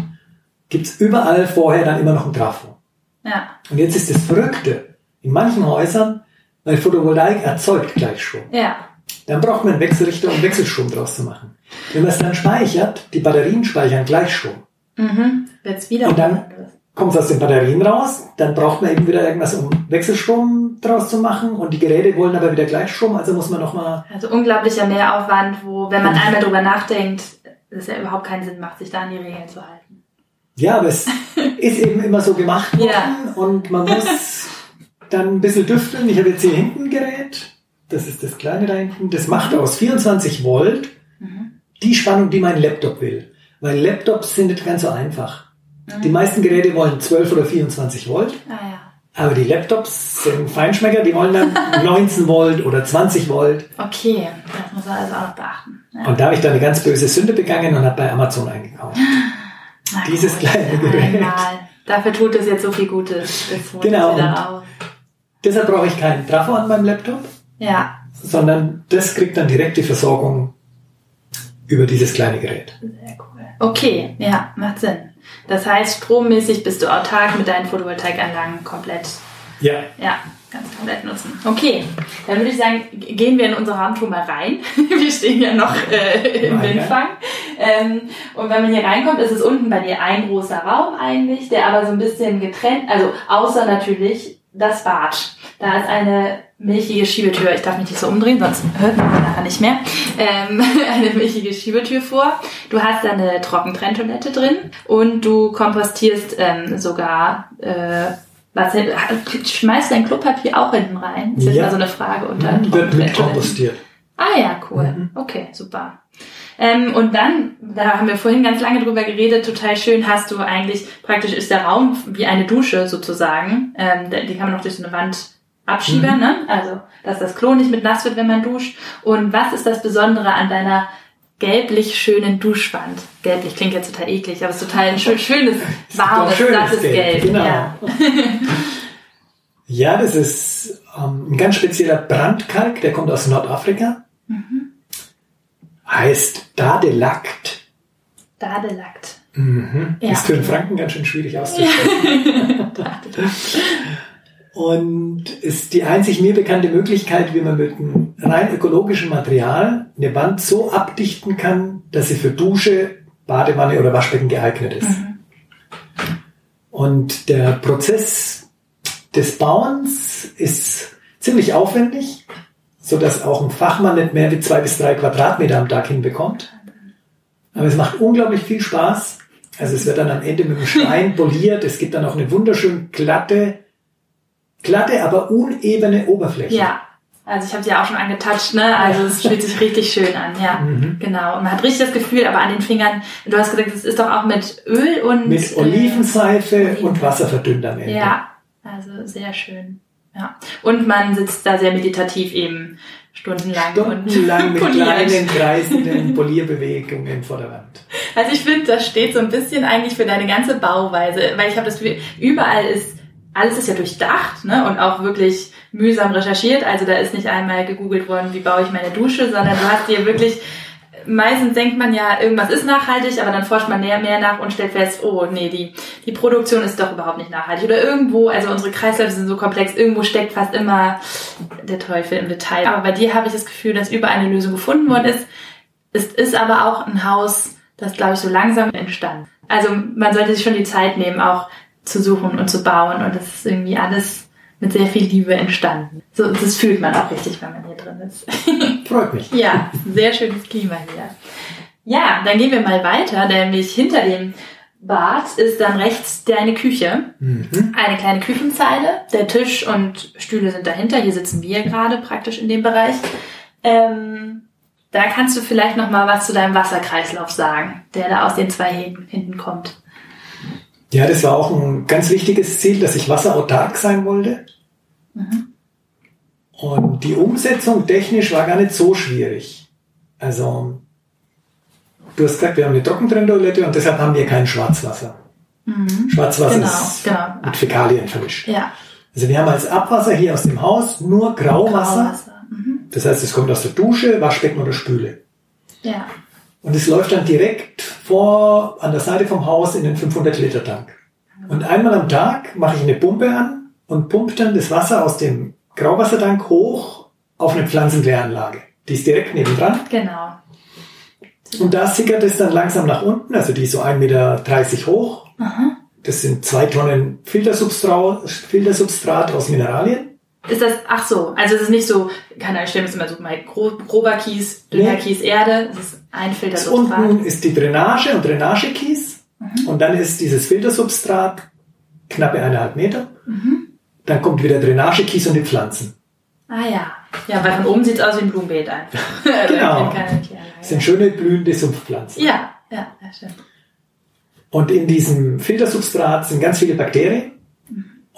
gibt's überall vorher dann immer noch ein Trafo. Ja. Und jetzt ist das Verrückte. In manchen Häusern, weil Photovoltaik erzeugt Gleichstrom. Ja. Dann braucht man einen Wechselrichter, um Wechselstrom draus zu machen. Wenn man es dann speichert, die Batterien speichern Gleichstrom. Mhm. Wird's wieder Und dann kommt es aus den Batterien raus, dann braucht man eben wieder irgendwas, um Wechselstrom draus zu machen und die Geräte wollen aber wieder Gleichstrom, also muss man nochmal... Also unglaublicher Mehraufwand, wo, wenn man einmal drüber nachdenkt, es ja überhaupt keinen Sinn macht, sich da an die Regeln zu halten. Ja, aber es <laughs> ist eben immer so gemacht worden ja. und man muss dann ein bisschen düfteln. Ich habe jetzt hier hinten ein Gerät, das ist das kleine da hinten, das macht aus 24 Volt mhm. die Spannung, die mein Laptop will. Weil Laptops sind nicht ganz so einfach. Mhm. Die meisten Geräte wollen 12 oder 24 Volt. Ah, ja. Aber die Laptops sind Feinschmecker, die wollen dann <laughs> 19 Volt oder 20 Volt. Okay, das muss man also auch beachten. Ja. Und da habe ich dann eine ganz böse Sünde begangen und habe bei Amazon eingekauft. <laughs> Na Dieses gut, kleine Gerät. Einmal. Dafür tut es jetzt so viel Gutes. genau. Deshalb brauche ich keinen Trafo an meinem Laptop. Ja. Sondern das kriegt dann direkt die Versorgung über dieses kleine Gerät. Sehr cool. Okay, ja, macht Sinn. Das heißt, strommäßig bist du autark mit deinen Photovoltaikanlagen komplett. Ja. Ja, ganz komplett nutzen. Okay, dann würde ich sagen, gehen wir in unsere Raumtour mal rein. <laughs> wir stehen ja noch äh, im Windfang. Ähm, und wenn man hier reinkommt, ist es unten bei dir ein großer Raum eigentlich, der aber so ein bisschen getrennt, also außer natürlich das Bad. Da ist eine milchige Schiebetür. Ich darf mich nicht so umdrehen, sonst hört man nachher nicht mehr. Ähm, <laughs> eine milchige Schiebetür vor. Du hast da eine Trockentrenntoilette drin und du kompostierst ähm, sogar äh, was, schmeißt dein Klopapier auch hinten rein? Das ist ja. mal so eine Frage unter Wird mit kompostiert. Ah ja, cool. Mhm. Okay, super. Ähm, und dann, da haben wir vorhin ganz lange drüber geredet, total schön hast du eigentlich, praktisch ist der Raum wie eine Dusche sozusagen. Ähm, die kann man noch durch so eine Wand abschieben, mhm. ne? Also, dass das Klo nicht mit nass wird, wenn man duscht. Und was ist das Besondere an deiner gelblich schönen Duschwand? Gelblich klingt jetzt total eklig, aber es ist total ein schön, schönes, warmes, sattes Gelb. Gelb. Genau. Ja. <laughs> ja, das ist ähm, ein ganz spezieller Brandkalk, der kommt aus Nordafrika. Mhm. Heißt Dadelakt. Dadelakt. Mhm. Ja. Ist für einen Franken ganz schön schwierig <laughs> auszusprechen. Und ist die einzig mir bekannte Möglichkeit, wie man mit einem rein ökologischen Material eine Wand so abdichten kann, dass sie für Dusche, Badewanne oder Waschbecken geeignet ist. Mhm. Und der Prozess des Bauens ist ziemlich aufwendig, so dass auch ein Fachmann nicht mehr wie zwei bis drei Quadratmeter am Tag hinbekommt. Aber es macht unglaublich viel Spaß. Also es wird dann am Ende mit dem Stein <laughs> poliert. Es gibt dann auch eine wunderschön glatte, glatte, aber unebene Oberfläche. Ja. Also ich habe sie ja auch schon angetatscht, ne? Also es fühlt sich richtig schön an, ja. <laughs> Mhm. Genau. Und man hat richtig das Gefühl, aber an den Fingern, du hast gesagt, es ist doch auch mit Öl und. Mit Olivenseife äh, und Wasser verdünnt am Ende. Ja, also sehr schön. Ja. Und man sitzt da sehr meditativ eben stundenlang, stundenlang und <laughs> mit poliert. kleinen kreisenden Polierbewegungen vor der Wand. Also ich finde, das steht so ein bisschen eigentlich für deine ganze Bauweise, weil ich habe das Gefühl, überall ist alles ist ja durchdacht ne? und auch wirklich mühsam recherchiert. Also da ist nicht einmal gegoogelt worden, wie baue ich meine Dusche, sondern du hast dir wirklich meistens denkt man ja, irgendwas ist nachhaltig, aber dann forscht man näher mehr nach und stellt fest, oh nee, die, die Produktion ist doch überhaupt nicht nachhaltig. Oder irgendwo, also unsere Kreisläufe sind so komplex, irgendwo steckt fast immer der Teufel im Detail. Aber bei dir habe ich das Gefühl, dass überall eine Lösung gefunden worden ist. Es ist aber auch ein Haus, das, glaube ich, so langsam entstand. Also man sollte sich schon die Zeit nehmen, auch zu suchen und zu bauen. Und das ist irgendwie alles mit sehr viel Liebe entstanden. So, das fühlt man auch richtig, wenn man hier drin ist. <laughs> Freut mich. ja, sehr schönes Klima hier. Ja, dann gehen wir mal weiter, nämlich hinter dem Bad ist dann rechts deine Küche. Mhm. Eine kleine Küchenzeile. Der Tisch und Stühle sind dahinter. Hier sitzen wir gerade praktisch in dem Bereich. Ähm, da kannst du vielleicht noch mal was zu deinem Wasserkreislauf sagen, der da aus den zwei hinten kommt. Ja, das war auch ein ganz wichtiges Ziel, dass ich wasserautark sein wollte. Mhm. Und die Umsetzung technisch war gar nicht so schwierig. Also du hast gesagt, wir haben eine Trockentrenntoilette und deshalb haben wir kein Schwarzwasser. Mhm. Schwarzwasser genau, ist genau. mit Fäkalien vermischt. Ja. Also wir haben als Abwasser hier aus dem Haus nur Grauwasser. Grauwasser. Mhm. Das heißt, es kommt aus der Dusche, Waschbecken oder Spüle. Ja. Und es läuft dann direkt vor, an der Seite vom Haus in den 500 Liter Tank. Und einmal am Tag mache ich eine Pumpe an und pumpe dann das Wasser aus dem Grauwassertank hoch auf eine Pflanzenkläranlage. Die ist direkt nebendran. Genau. Und da sickert es dann langsam nach unten, also die ist so 1,30 Meter hoch. Aha. Das sind zwei Tonnen Filtersubstrat, Filtersubstrat aus Mineralien. Ist das, ach so, also es ist nicht so, keine Ahnung, ich stelle mir immer so mal grober Kies, dünner nee. Kies, Erde, es ist ein Filtersubstrat. Unten ist die Drainage und Drainagekies mhm. und dann ist dieses Filtersubstrat knappe eineinhalb Meter. Mhm. Dann kommt wieder Drainagekies und die Pflanzen. Ah ja. Ja, weil von oben sieht es aus wie ein Blumenbeet einfach. <laughs> genau. Das sind schöne blühende Sumpfpflanzen. Ja, ja, ja, stimmt. Und in diesem Filtersubstrat sind ganz viele Bakterien.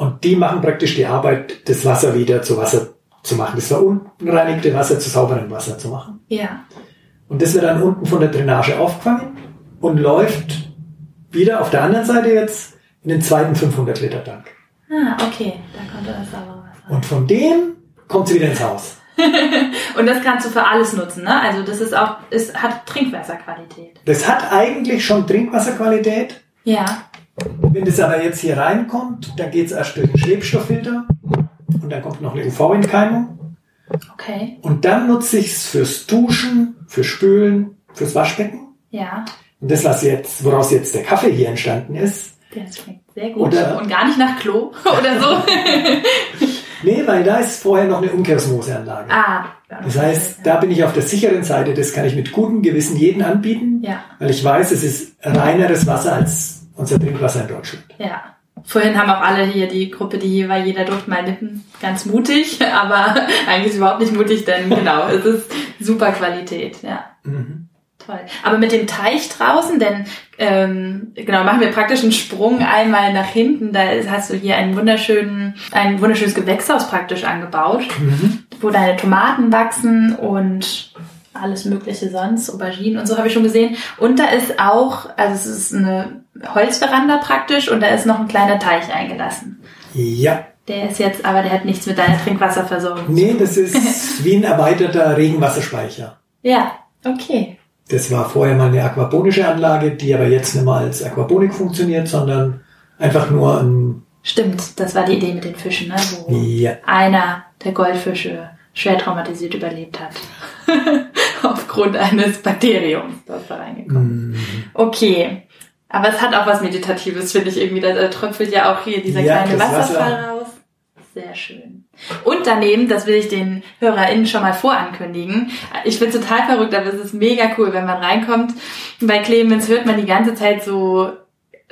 Und die machen praktisch die Arbeit, das Wasser wieder zu Wasser zu machen. Das verunreinigte Wasser zu sauberem Wasser zu machen. Ja. Und das wird dann unten von der Drainage aufgefangen und läuft wieder auf der anderen Seite jetzt in den zweiten 500 Liter Tank. Ah, okay. Da kommt das saubere Wasser. Und von dem kommt sie wieder ins Haus. <laughs> und das kannst du für alles nutzen, ne? Also das ist auch, es hat Trinkwasserqualität. Das hat eigentlich schon Trinkwasserqualität. Ja. Wenn das aber jetzt hier reinkommt, dann geht es erst durch den Schwebstofffilter und dann kommt noch eine UV-Entkeimung. Okay. Und dann nutze ich es fürs Duschen, fürs Spülen, fürs Waschbecken. Ja. Und das, was jetzt, woraus jetzt der Kaffee hier entstanden ist. Der schmeckt sehr gut. Oder, und gar nicht nach Klo <laughs> oder so. <laughs> Nee, weil da ist vorher noch eine Umkehrosmoseanlage. Ah. Das heißt, da bin ich auf der sicheren Seite. Das kann ich mit gutem Gewissen jeden anbieten, ja. weil ich weiß, es ist reineres Wasser als unser Trinkwasser in Deutschland. Ja. Vorhin haben auch alle hier die Gruppe, die hier war, jeder durch mal Lippen, ganz mutig, <laughs> aber eigentlich ist es überhaupt nicht mutig, denn genau, es ist super Qualität, ja. Mhm. Toll. Aber mit dem Teich draußen, denn ähm, genau, machen wir praktisch einen Sprung einmal nach hinten. Da hast du hier einen wunderschönen, ein wunderschönes Gewächshaus praktisch angebaut, mhm. wo deine Tomaten wachsen und alles mögliche sonst, Auberginen und so habe ich schon gesehen. Und da ist auch, also es ist eine Holzveranda praktisch und da ist noch ein kleiner Teich eingelassen. Ja. Der ist jetzt, aber der hat nichts mit deiner Trinkwasserversorgung. Nee, das ist <laughs> wie ein erweiterter Regenwasserspeicher. Ja, okay. Das war vorher mal eine aquaponische Anlage, die aber jetzt nicht mehr als Aquaponik funktioniert, sondern einfach nur ein... Stimmt, das war die Idee mit den Fischen, ne? wo ja. einer der Goldfische schwer traumatisiert überlebt hat. <laughs> Aufgrund eines Bakteriums dort da reingekommen. Mm. Okay. Aber es hat auch was Meditatives, finde ich irgendwie. Da tröpfelt ja auch hier dieser ja, kleine Wasserfall Wasser. raus. Sehr schön. Und daneben, das will ich den HörerInnen schon mal vorankündigen, ich es total verrückt, aber es ist mega cool, wenn man reinkommt. Bei Clemens hört man die ganze Zeit so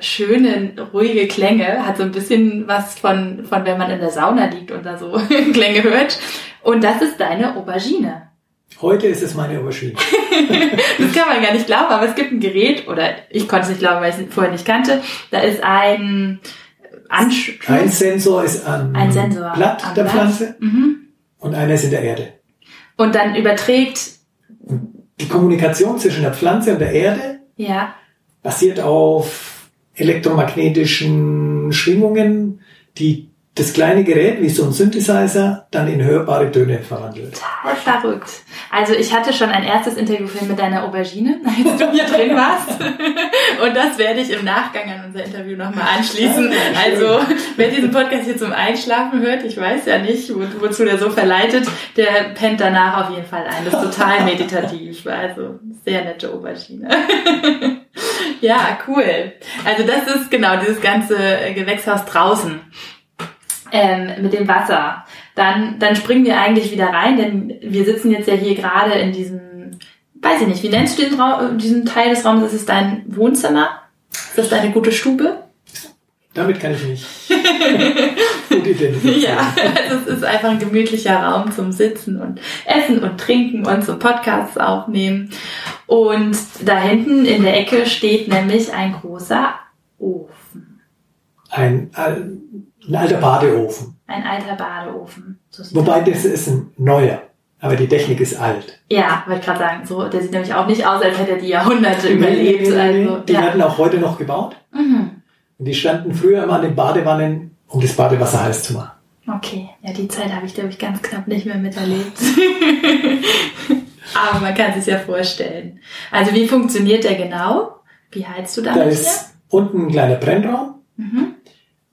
schöne, ruhige Klänge, hat so ein bisschen was von, von wenn man in der Sauna liegt und da so <laughs> Klänge hört. Und das ist deine Aubergine. Heute ist es meine Aubergine. <laughs> das kann man gar nicht glauben, aber es gibt ein Gerät, oder ich konnte es nicht glauben, weil ich es vorher nicht kannte. Da ist ein Anschluss. Ein Sensor ist am ein Sensor Blatt am der Blatt. Pflanze mhm. und einer ist in der Erde. Und dann überträgt die Kommunikation zwischen der Pflanze und der Erde ja. basiert auf elektromagnetischen Schwingungen, die das kleine Gerät wie so ein Synthesizer dann in hörbare Töne verwandelt. Total verrückt. Also ich hatte schon ein erstes Interview mit deiner Aubergine, <laughs> als du hier drin warst. Und das werde ich im Nachgang an unser Interview nochmal anschließen. Also wer diesen Podcast hier zum Einschlafen hört, ich weiß ja nicht, wo, wozu der so verleitet, der pennt danach auf jeden Fall ein. Das ist total meditativ. Also sehr nette Aubergine. <laughs> ja, cool. Also das ist genau dieses ganze Gewächshaus draußen ähm, mit dem Wasser. Dann, dann springen wir eigentlich wieder rein, denn wir sitzen jetzt ja hier gerade in diesem, weiß ich nicht, wie nennst du diesen, Raum, diesen Teil des Raums? Das ist dein Wohnzimmer? Ist das deine gute Stube? Damit kann ich nicht <laughs> gut identifizieren. Ja, also es ist einfach ein gemütlicher Raum zum Sitzen und Essen und Trinken und zum Podcasts aufnehmen. Und da hinten in der Ecke steht nämlich ein großer Ofen. Ein, ein ein alter Badeofen. Ein alter Badeofen. So Wobei das ist ein neuer. Aber die Technik ist alt. Ja, wollte ich gerade sagen. So, der sieht nämlich auch nicht aus, als hätte er die Jahrhunderte nee, überlebt. Nee, nee, also, die ja. werden auch heute noch gebaut. Mhm. Und die standen früher immer an den Badewannen, um das Badewasser heiß zu machen. Okay, ja, die Zeit habe ich, glaube ich, ganz knapp nicht mehr miterlebt. <laughs> Aber man kann sich ja vorstellen. Also wie funktioniert der genau? Wie heizt du damit? Da ist hier? unten ein kleiner Brennraum. Mhm.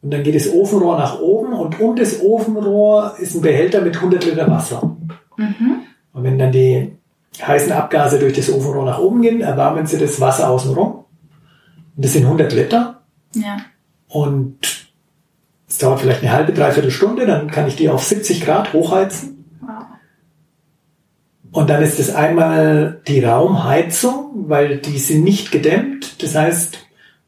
Und dann geht das Ofenrohr nach oben und um das Ofenrohr ist ein Behälter mit 100 Liter Wasser. Mhm. Und wenn dann die heißen Abgase durch das Ofenrohr nach oben gehen, erwärmen sie das Wasser außenrum. Und das sind 100 Liter. Ja. Und es dauert vielleicht eine halbe, dreiviertel Stunde, dann kann ich die auf 70 Grad hochheizen. Wow. Und dann ist es einmal die Raumheizung, weil die sind nicht gedämmt. Das heißt,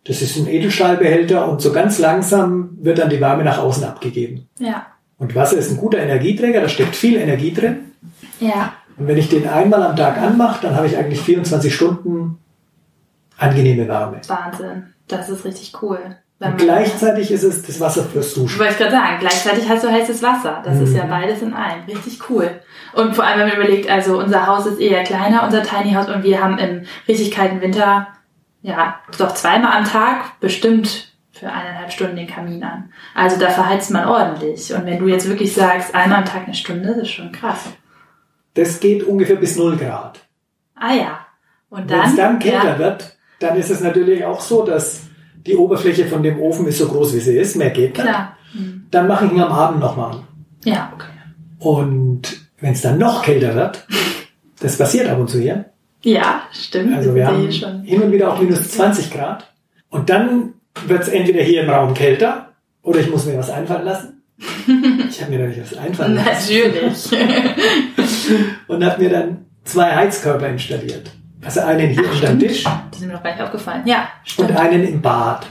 das ist ein Edelstahlbehälter und so ganz langsam wird dann die Wärme nach außen abgegeben. Ja. Und Wasser ist ein guter Energieträger, da steckt viel Energie drin. Ja. Und wenn ich den einmal am Tag anmache, dann habe ich eigentlich 24 Stunden angenehme Wärme. Wahnsinn. Das ist richtig cool. Und gleichzeitig ist es das Wasser fürs Duschen. Wollte ich gerade sagen, gleichzeitig hast du heißes Wasser. Das mhm. ist ja mhm. beides in einem. Richtig cool. Und vor allem, wenn man überlegt, also unser Haus ist eher kleiner, unser Tiny House, und wir haben im richtig kalten Winter, ja, doch zweimal am Tag bestimmt für eineinhalb Stunden den Kamin an. Also da verheizt man ordentlich. Und wenn du jetzt wirklich sagst, einmal am Tag eine Stunde, das ist schon krass. Das geht ungefähr bis 0 Grad. Ah ja. Und dann. Wenn es dann kälter ja. wird, dann ist es natürlich auch so, dass die Oberfläche von dem Ofen ist so groß, wie sie ist, mehr geht nicht. Klar. Mhm. Dann mache ich ihn am Abend nochmal an. Ja, okay. Und wenn es dann noch kälter wird, das passiert ab und zu hier. Ja, stimmt. Also wir haben schon. hin und wieder auch minus 20 Grad. Und dann wird es entweder hier im Raum kälter oder ich muss mir was einfallen lassen. <laughs> Ich habe mir da nicht was einfallen lassen. Natürlich. <laughs> und habe mir dann zwei Heizkörper installiert. Also einen hier unter dem Tisch. Das ist mir noch gar nicht aufgefallen. Ja, stimmt. Und einen im Bad.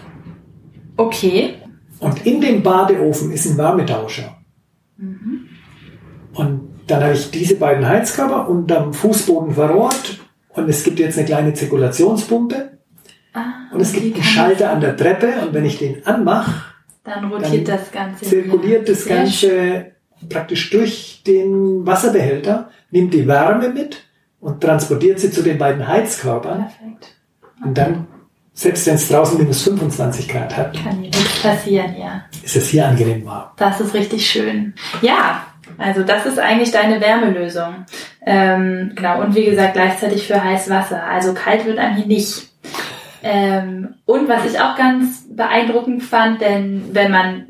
Okay. Und in dem Badeofen ist ein Wärmetauscher. Mhm. Und dann habe ich diese beiden Heizkörper unterm Fußboden verrohrt und es gibt jetzt eine kleine Zirkulationspumpe. Ah, und es gibt einen Schalter an der Treppe und wenn ich den anmache, dann rotiert dann das Ganze. Zirkuliert das Ganze praktisch durch den Wasserbehälter, nimmt die Wärme mit und transportiert sie zu den beiden Heizkörpern. Perfekt. Okay. Und dann, selbst wenn es draußen minus 25 Grad hat, kann nichts passieren, ja. Ist es hier angenehm warm. Das ist richtig schön. Ja, also das ist eigentlich deine Wärmelösung. Ähm, genau, und wie gesagt, gleichzeitig für heiß Wasser. Also kalt wird einem hier nicht. Ähm, und was ich auch ganz beeindruckend fand, denn wenn man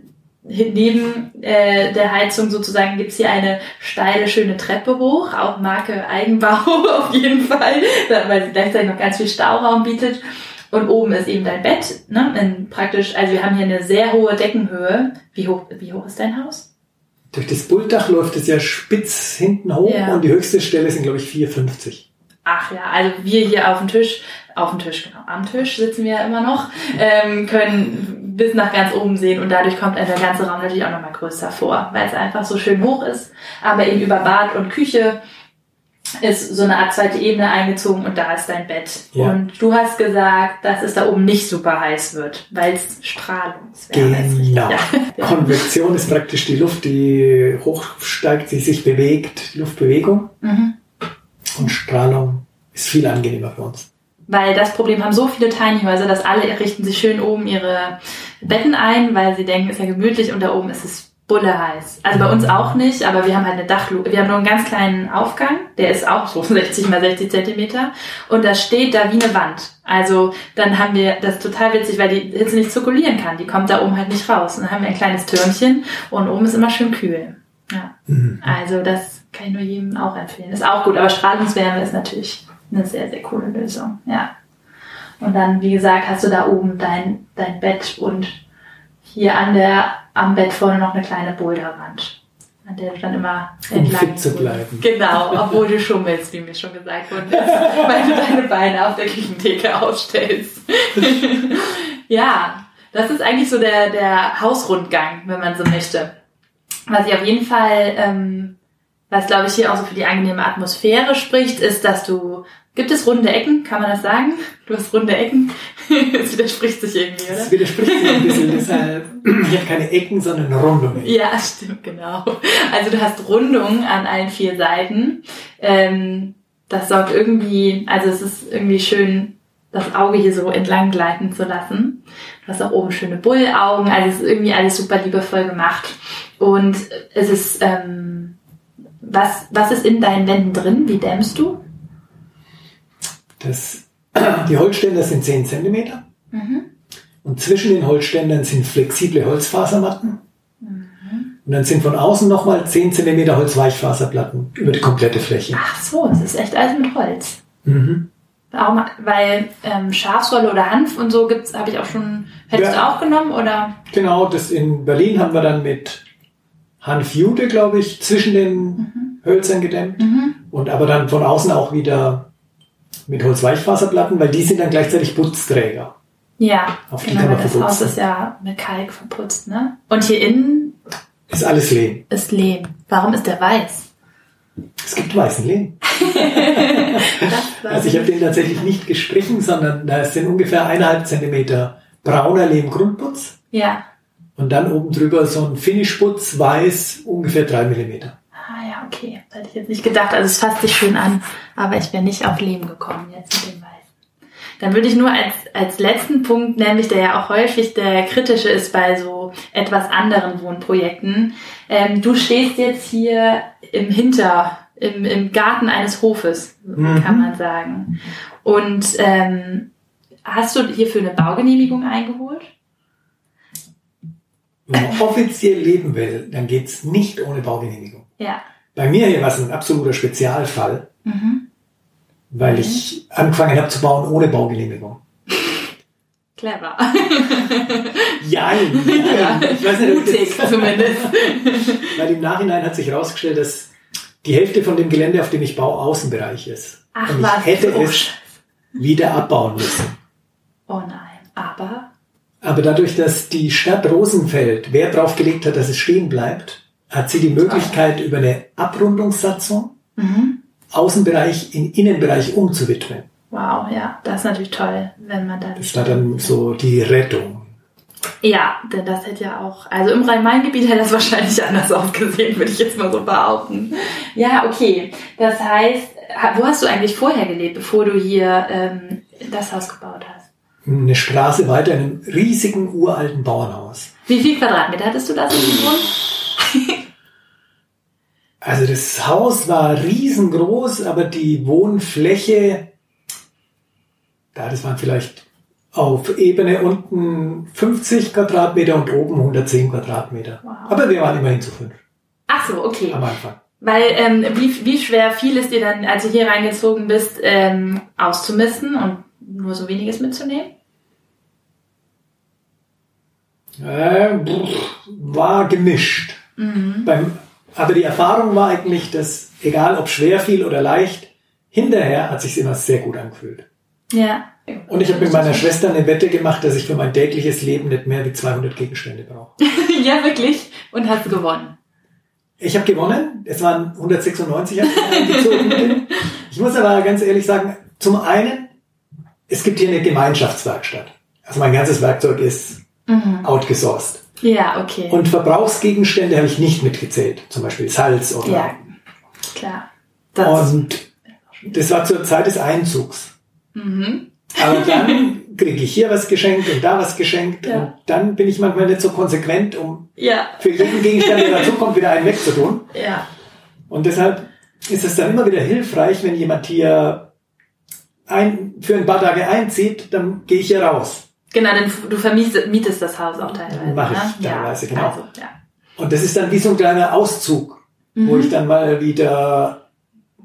neben äh, der Heizung sozusagen gibt's hier eine steile, schöne Treppe hoch, auch Marke Eigenbau <laughs> auf jeden Fall, weil sie gleichzeitig noch ganz viel Stauraum bietet. Und oben ist eben dein Bett, ne? In praktisch, also wir haben hier eine sehr hohe Deckenhöhe. Wie hoch, wie hoch ist dein Haus? Durch das Bulldach läuft es ja spitz hinten hoch ja. und die höchste Stelle sind, glaube ich, 4,50. Ach ja, also wir hier auf dem Tisch, auf dem Tisch, genau, am Tisch sitzen wir ja immer noch, ähm, können bis nach ganz oben sehen und dadurch kommt der ganze Raum natürlich auch nochmal größer vor, weil es einfach so schön hoch ist, aber eben über Bad und Küche ist so eine Art zweite Ebene eingezogen und da ist dein Bett. Ja. Und du hast gesagt, dass es da oben nicht super heiß wird, weil es Strahlungswärme genau. ist. Genau. Ja. <laughs> Konvektion ist praktisch die Luft, die hochsteigt, die sich bewegt, Luftbewegung. Mhm. Und Strahlung ist viel angenehmer für uns. Weil das Problem haben so viele Tiny Häuser, dass alle richten sich schön oben ihre Betten ein, weil sie denken, es ist ja gemütlich und da oben ist es bulle heiß. Also bei uns mhm. auch nicht, aber wir haben halt eine Dachluke. Wir haben nur einen ganz kleinen Aufgang, der ist auch so <laughs> 60 mal 60 Zentimeter und das steht da wie eine Wand. Also dann haben wir, das total witzig, weil die Hitze nicht zirkulieren kann. Die kommt da oben halt nicht raus. Und dann haben wir ein kleines Türmchen und oben ist immer schön kühl. Ja. Mhm. Also das kann ich nur jedem auch empfehlen. Ist auch gut, aber Strahlungswärme ist natürlich eine sehr, sehr coole Lösung. Ja. Und dann, wie gesagt, hast du da oben dein, dein Bett und hier an der, am Bett vorne noch eine kleine Boulderwand, an der du dann immer entlang um fit zu bleiben. Genau, <laughs> obwohl du schummelst, wie mir schon gesagt wurde, <laughs> weil du deine Beine auf der Küchentheke ausstellst. <laughs> ja, das ist eigentlich so der, der Hausrundgang, wenn man so möchte. Was ich auf jeden Fall, ähm, was glaube ich hier auch so für die angenehme Atmosphäre spricht, ist, dass du Gibt es runde Ecken? Kann man das sagen? Du hast runde Ecken. <laughs> Es widerspricht sich irgendwie, oder? Es widerspricht sich ein bisschen. Deshalb Ich habe keine Ecken, sondern Rundungen. Ja, stimmt, genau. Also du hast Rundungen an allen vier Seiten. Ähm, das sorgt irgendwie, also es ist irgendwie schön, das Auge hier so entlang gleiten zu lassen. Du hast auch oben schöne Bullaugen, also es ist irgendwie alles super liebevoll gemacht. Und es ist, ähm, was, was ist in deinen Wänden drin? Wie dämmst du? Das, die Holzständer sind 10 cm. Mhm. Und zwischen den Holzständern sind flexible Holzfasermatten. Und dann sind von außen nochmal 10 cm Holzweichfaserplatten über die komplette Fläche. Ach so, das ist echt alles mit Holz. Mhm. Mal, weil ähm, Schafswolle oder Hanf und so gibt's, habe ich auch schon. Hättest ja. du auch genommen oder? Genau, das in Berlin haben wir dann mit Hanfjute, glaube ich, zwischen den mhm. Hölzern gedämmt. Mhm. Und aber dann von außen auch wieder mit Holzweichfaserplatten, weil die sind dann gleichzeitig Putzträger. Ja, auf die genau, kann man das Haus ist ja mit Kalk verputzt, ne? Und hier innen ist alles Lehm. Ist Lehm. Warum ist der weiß? Es gibt weißen Lehm. <laughs> <laughs> also ich habe den tatsächlich nicht gestrichen, sondern da sind ungefähr eineinhalb Zentimeter brauner Lehm-Grundputz. Ja. Und dann oben drüber so ein Finishputz weiß, ungefähr drei Millimeter. Ja, okay. Das hätte ich jetzt nicht gedacht. Also es fasst sich schön an, aber ich wäre nicht auf Lehm gekommen jetzt mit dem Weißen. Dann würde ich nur als, als letzten Punkt, nämlich der ja auch häufig der kritische ist bei so etwas anderen Wohnprojekten. Ähm, du stehst jetzt hier im Hinter, im, im Garten eines Hofes, mhm. kann man sagen. Und ähm, hast du hierfür eine Baugenehmigung eingeholt? Wenn man offiziell leben will, dann geht's nicht ohne Baugenehmigung. Ja. Bei mir hier war es ein absoluter Spezialfall, mhm. weil mhm. ich angefangen habe zu bauen ohne Baugenehmigung. Clever. ja, <laughs> ja, ich weiß nicht, mutig <laughs> zumindest. weil im Nachhinein hat sich herausgestellt, dass die Hälfte von dem Gelände, auf dem ich baue, Außenbereich ist. Ach, Und ich was? hätte oh, es wieder abbauen müssen. Oh nein, aber? Aber dadurch, dass die Stadt Rosenfeld Wert darauf gelegt hat, dass es stehen bleibt, hat sie die Möglichkeit, über eine Abrundungssatzung mhm. Außenbereich in Innenbereich umzuwidmen. Wow, ja, das ist natürlich toll, wenn man dann. Das war dann so die Rettung. Ja, denn das hätte ja auch, also im Rhein-Main-Gebiet hätte das <laughs> wahrscheinlich anders ausgesehen, würde ich jetzt mal so behaupten. Ja, okay. Das heißt, wo hast du eigentlich vorher gelebt, bevor du hier ähm, das Haus gebaut hast? Eine Straße weiter in einem riesigen uralten Bauernhaus. Wie viel Quadratmeter hattest du da so gewohnt? <laughs> also das Haus war riesengroß, aber die Wohnfläche, da das waren vielleicht auf Ebene unten 50 Quadratmeter und oben 110 Quadratmeter. Wow. Aber wir waren immerhin zu fünf. Ach so, okay. Am Anfang. Weil ähm, wie, wie schwer fiel es dir dann, als du hier reingezogen bist, ähm, auszumisten und nur so weniges mitzunehmen? Äh, war gemischt. Mhm. Beim, aber die Erfahrung war eigentlich, dass egal ob schwer fiel oder leicht, hinterher hat sich immer sehr gut angefühlt. Ja. Und ich habe mit meiner Schwester eine Wette gemacht, dass ich für mein tägliches Leben nicht mehr wie 200 Gegenstände brauche. <laughs> ja, wirklich? Und hast du gewonnen? Ich habe gewonnen. Es waren 196, als ich eingezogen bin. Ich muss aber ganz ehrlich sagen, zum einen, es gibt hier eine Gemeinschaftswerkstatt. Also mein ganzes Werkzeug ist mhm. outgesourced. Ja, okay. Und Verbrauchsgegenstände habe ich nicht mitgezählt. Zum Beispiel Salz oder... Ja, klar. Das und das war zur Zeit des Einzugs. Mhm. Aber <laughs> dann kriege ich hier was geschenkt und da was geschenkt. Ja. Und dann bin ich manchmal nicht so konsequent, um ja. für jeden Gegenstand, der <laughs> dazu kommt, wieder einen wegzutun. Ja. Und deshalb ist es dann immer wieder hilfreich, wenn jemand hier ein, für ein paar Tage einzieht, dann gehe ich hier raus. Genau, denn du vermietest das Haus auch teilweise. Mache ich ne? teilweise, ja. genau. Also, ja. Und das ist dann wie so ein kleiner Auszug, mhm. wo ich dann mal wieder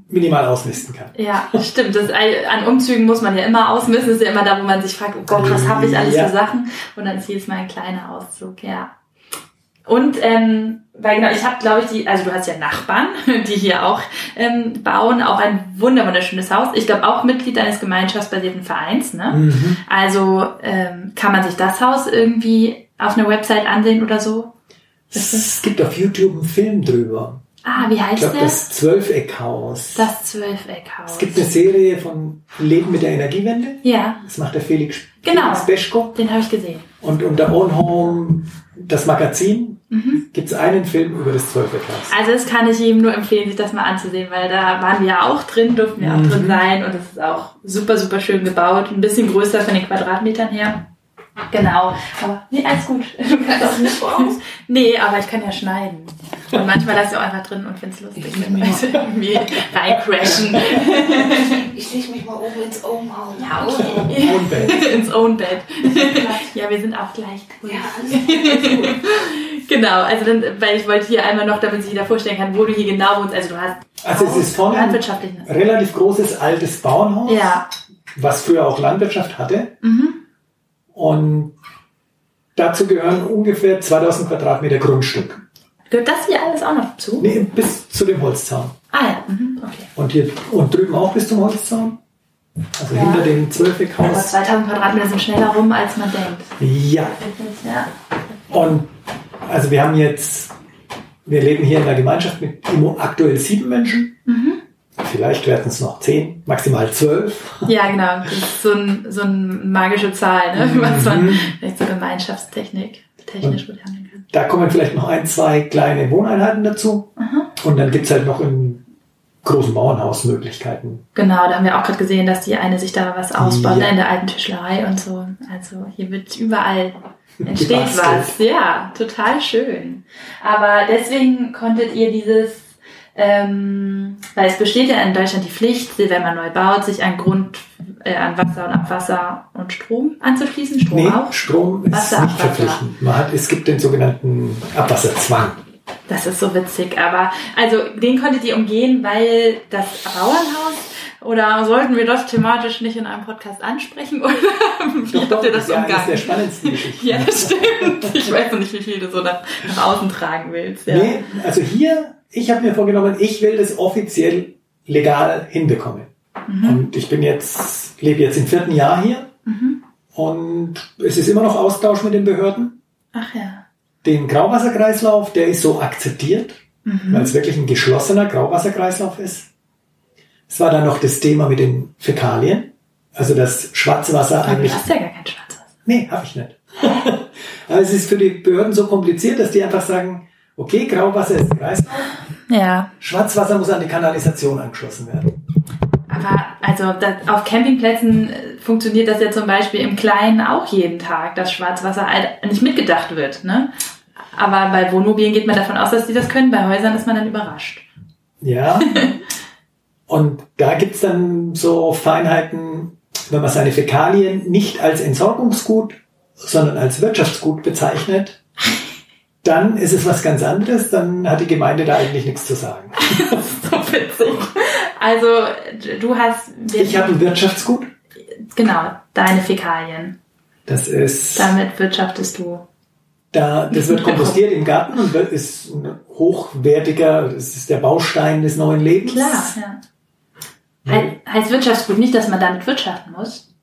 minimal ausmisten kann. Ja, stimmt. Das, an Umzügen muss man ja immer ausmisten. Das ist ja immer da, wo man sich fragt, oh Gott, was habe ich alles ja. für Sachen? Und dann ist jedes Mal ein kleiner Auszug, ja. Und ähm, weil genau, ich habe, glaube ich, die, also du hast ja Nachbarn, <laughs> die hier auch ähm, bauen, auch ein wunder wunderschönes Haus. Ich glaube auch Mitglied eines gemeinschaftsbasierten Vereins. Ne? Mhm. Also ähm, kann man sich das Haus irgendwie auf einer Website ansehen oder so? Es gibt auf YouTube einen Film drüber. Ah, wie heißt ich glaub, der? Das Zwölfeckhaus. Das Zwölfeckhaus. Es gibt eine Serie von Leben mit der Energiewende. Ja. Das macht der Felix, genau. Felix Beschko. Den habe ich gesehen. Und unter Own Home das Magazin mhm. gibt es einen Film über das Zwölferklass. Also das kann ich ihm nur empfehlen, sich das mal anzusehen, weil da waren wir ja auch drin, durften wir mhm. auch drin sein und es ist auch super, super schön gebaut. Ein bisschen größer von den Quadratmetern her. Genau. Aber nee, alles gut. <laughs> Du kannst auch nicht raus. Nee, aber ich kann ja schneiden. Und manchmal lasse ich auch einfach drin und finde es lustig, wenn Leute <laughs> irgendwie reincrashen. <laughs> Ich lege mich mal oben ins Own Haus. Ja, okay. Own Bed. ins Own Bed. Ja, wir sind auch gleich. Ja, alles gut. <laughs> Genau, also dann, weil ich wollte hier einmal noch, damit sich jeder vorstellen kann, wo du hier genau wohnst. Also du hast also es ist von ein relativ großes altes Bauernhaus, ja. was früher auch Landwirtschaft hatte. Mhm. Und dazu gehören ungefähr 2000 Quadratmeter Grundstück. Gehört das hier alles auch noch zu? Nee, bis zu dem Holzzaun. Ah ja, mhm. okay. Und hier und drüben auch bis zum Holzzaun. Also ja. hinter dem Zwölfighaus. Aber 2000 Quadratmeter sind schneller rum, als man denkt. Ja. ja. Und also wir haben jetzt, wir leben hier in der Gemeinschaft mit aktuell sieben Menschen. Mhm. Vielleicht werden es noch zehn, maximal zwölf. Ja, genau. Das ist so, ein, so eine magische Zahl, ne? Mhm. was man vielleicht so Gemeinschaftstechnik technisch behandeln kann. Da kommen vielleicht noch ein, zwei kleine Wohneinheiten dazu. Mhm. Und dann gibt es halt noch in großen Bauernhaus Möglichkeiten. Genau, da haben wir auch gerade gesehen, dass die eine sich da was ausbaut ja. Ne, in der alten Tischlerei und so. Also hier wird überall entsteht was. Ja, total schön. Aber deswegen konntet ihr dieses ähm, weil es besteht ja in Deutschland die Pflicht, wenn man neu baut, sich an Grund, äh, an Wasser und Abwasser und Strom anzuschließen. Strom nee, auch? Strom ist Wasser, nicht Abwasser. verpflichtend. Man hat, es gibt den sogenannten Abwasserzwang. Das ist so witzig, aber also den konntet ihr umgehen, weil das Bauernhaus oder sollten wir das thematisch nicht in einem Podcast ansprechen? <laughs> Oder wie doch, habt ihr das, umgangen? Das ist der spannendste Geschichte. ja, das stimmt. Ich weiß noch nicht, wie viel du so nach, nach außen tragen willst. Ja. Nee, also hier ich habe mir vorgenommen, ich will das offiziell legal hinbekommen. Mhm. Und ich bin jetzt, lebe jetzt im vierten Jahr hier. Mhm. Und es ist immer noch Austausch mit den Behörden. Ach ja. Den Grauwasserkreislauf, der ist so akzeptiert, mhm. weil es wirklich ein geschlossener Grauwasserkreislauf ist. Es war dann noch das Thema mit den Fäkalien. Also das Schwarzwasser eigentlich. Du hast ja gar kein Schwarzwasser. Nee, habe ich nicht. <laughs> Aber es ist für die Behörden so kompliziert, dass die einfach sagen, Okay, Grauwasser ist Kreislauf. Ja. Schwarzwasser muss an die Kanalisation angeschlossen werden. Aber also das, auf Campingplätzen äh, funktioniert das ja zum Beispiel im Kleinen auch jeden Tag, dass Schwarzwasser halt nicht mitgedacht wird. Ne? Aber bei Wohnmobilen geht man davon aus, dass die das können. Bei Häusern ist man dann überrascht. Ja. <laughs> Und da gibt's dann so Feinheiten, wenn man seine Fäkalien nicht als Entsorgungsgut, sondern als Wirtschaftsgut bezeichnet, <laughs> dann ist es was ganz anderes, dann hat die Gemeinde da eigentlich nichts zu sagen. <laughs> so witzig. Also du hast... Ich habe ein Wirtschaftsgut. Genau, deine Fäkalien. Das ist... Damit wirtschaftest du. Da, das wird kompostiert im Garten und ist ein hochwertiger, das ist der Baustein des neuen Lebens. Klar, ja. He heißt Wirtschaftsgut nicht, dass man damit wirtschaften muss?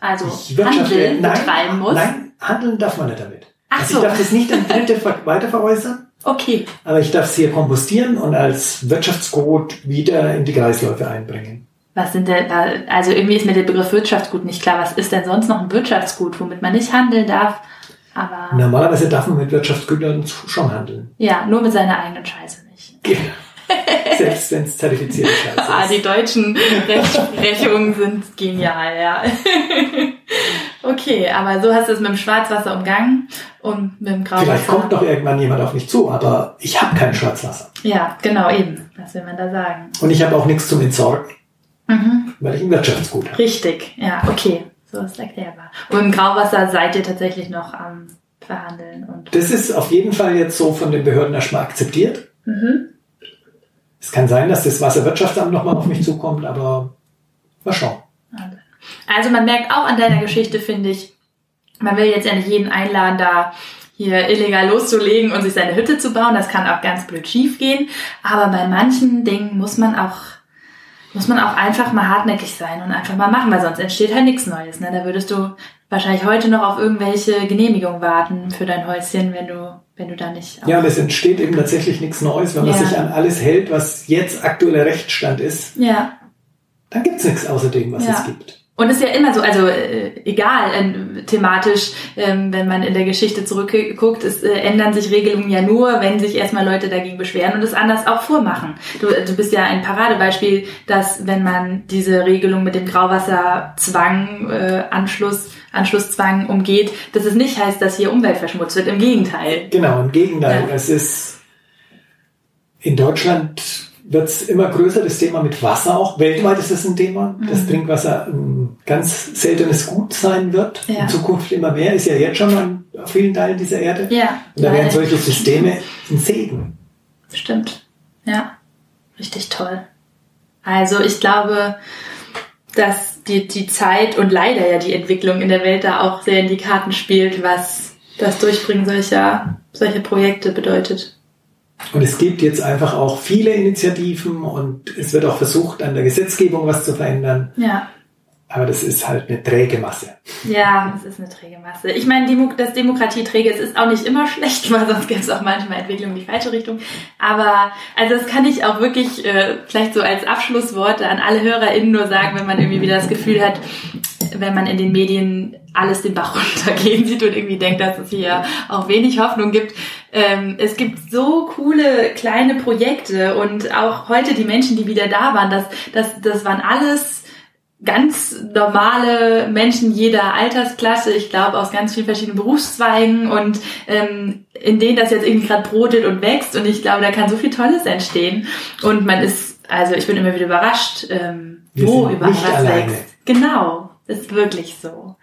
Also Handeln nein, betreiben muss? Nein, handeln darf man nicht damit. Ach also so. ich darf das nicht an <laughs> Dritte weiterveräußern. Okay. Aber ich darf es hier kompostieren und als Wirtschaftsgut wieder in die Kreisläufe einbringen. Was sind denn, also irgendwie ist mir der Begriff Wirtschaftsgut nicht klar. Was ist denn sonst noch ein Wirtschaftsgut, womit man nicht handeln darf? Aber Normalerweise darf man mit Wirtschaftsgütern schon handeln. Ja, nur mit seiner eigenen Scheiße nicht. <laughs> Selbst wenn es zertifizierte Scheiße ist. Ah, die deutschen Rechtsprechungen sind genial, ja. <laughs> Okay, aber so hast du es mit dem Schwarzwasser umgangen und mit dem Grauwasser. Vielleicht kommt noch irgendwann jemand auf mich zu, aber ich habe kein Schwarzwasser. Ja, genau, eben. Was will man da sagen? Und ich habe auch nichts zum Entsorgen, mhm. weil ich ein Wirtschaftsgut habe. Richtig, ja, okay. So ist erklärbar. Und im Grauwasser seid ihr tatsächlich noch am Verhandeln. Und das ist auf jeden Fall jetzt so von den Behörden erstmal akzeptiert. Mhm. Es kann sein, dass das Wasserwirtschaftsamt nochmal auf mich zukommt, aber mal schauen. Also man merkt auch an deiner Geschichte, finde ich, man will jetzt ja nicht jeden einladen, da hier illegal loszulegen und sich seine Hütte zu bauen. Das kann auch ganz blöd schief gehen. Aber bei manchen Dingen muss man auch muss man auch einfach mal hartnäckig sein und einfach mal machen, weil sonst entsteht halt nichts Neues. Ne? Da würdest du wahrscheinlich heute noch auf irgendwelche Genehmigungen warten für dein Häuschen, wenn du, wenn du da nicht. Ja, und es entsteht eben tatsächlich nichts Neues, wenn man ja. sich an alles hält, was jetzt aktueller Rechtsstand ist. Ja. Dann gibt's nichts außer dem, was ja. es gibt. Und es ist ja immer so, also äh, egal äh, thematisch, ähm, wenn man in der Geschichte zurückguckt, es äh, ändern sich Regelungen ja nur, wenn sich erstmal Leute dagegen beschweren und es anders auch vormachen. Du, du bist ja ein Paradebeispiel, dass wenn man diese Regelung mit dem Grauwasserzwang, äh, Anschluss, Anschlusszwang umgeht, dass es nicht heißt, dass hier Umwelt verschmutzt wird. Im Gegenteil. Genau, im Gegenteil. Ja. Es ist in Deutschland wird es immer größer, das Thema mit Wasser auch. Weltweit ist das ein Thema, mhm. dass Trinkwasser ein ganz seltenes Gut sein wird. Ja. In Zukunft immer mehr, ist ja jetzt schon an vielen Teilen dieser Erde. Ja. Und da wären solche Systeme ein Segen. Stimmt. Ja. Richtig toll. Also ich glaube, dass die, die Zeit und leider ja die Entwicklung in der Welt da auch sehr in die Karten spielt, was das Durchbringen solcher, solcher Projekte bedeutet. Und es gibt jetzt einfach auch viele Initiativen und es wird auch versucht, an der Gesetzgebung was zu verändern. Ja. Aber das ist halt eine träge Masse. Ja, es ist eine träge Masse. Ich meine, Demo das Demokratieträge, es ist auch nicht immer schlecht, <laughs> weil sonst gibt es auch manchmal Entwicklungen in die falsche Richtung. Aber also das kann ich auch wirklich äh, vielleicht so als Abschlussworte an alle HörerInnen nur sagen, wenn man irgendwie wieder das Gefühl hat, wenn man in den Medien alles den Bach <laughs> runtergehen sieht und irgendwie denkt, dass es hier auch wenig Hoffnung gibt. Ähm, es gibt so coole kleine Projekte und auch heute die Menschen, die wieder da waren, das, das, das waren alles ganz normale Menschen jeder Altersklasse, ich glaube aus ganz vielen verschiedenen Berufszweigen und ähm, in denen das jetzt irgendwie gerade brodelt und wächst und ich glaube, da kann so viel Tolles entstehen und man ist, also ich bin immer wieder überrascht, ähm, wo überall was wächst. Genau, ist wirklich so.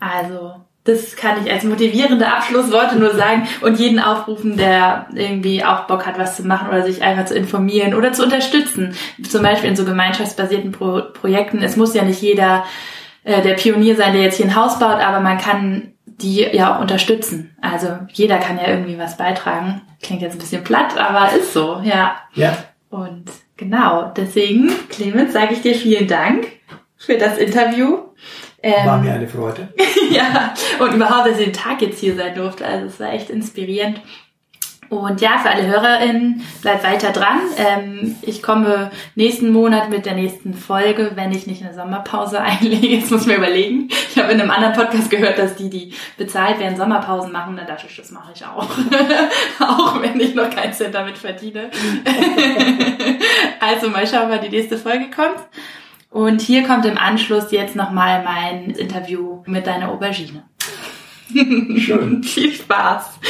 Also, das kann ich als motivierende Abschlussworte nur sagen und jeden aufrufen, der irgendwie auch Bock hat, was zu machen oder sich einfach zu informieren oder zu unterstützen. Zum Beispiel in so gemeinschaftsbasierten Pro Projekten. Es muss ja nicht jeder äh, der Pionier sein, der jetzt hier ein Haus baut, aber man kann die ja auch unterstützen. Also jeder kann ja irgendwie was beitragen. Klingt jetzt ein bisschen platt, aber ist so, ja. Ja. Und genau, deswegen, Clemens, sage ich dir vielen Dank für das Interview. Ähm, war mir eine Freude. <laughs> ja, und überhaupt, dass ich den Tag jetzt hier sein durfte. Also es war echt inspirierend. Und ja, für alle HörerInnen, bleibt weiter dran. Ähm, ich komme nächsten Monat mit der nächsten Folge, wenn ich nicht eine Sommerpause <laughs> einlege. Jetzt muss ich mir überlegen. Ich habe in einem anderen Podcast gehört, dass die, die bezahlt werden, Sommerpausen machen. Dann dachte ich, das mache ich auch. <laughs> auch wenn ich noch keinen Cent damit verdiene. also mal schauen, wann die nächste Folge kommt. Und hier kommt im Anschluss jetzt nochmal mein Interview mit deiner Aubergine. Schön. <laughs> Viel Spaß.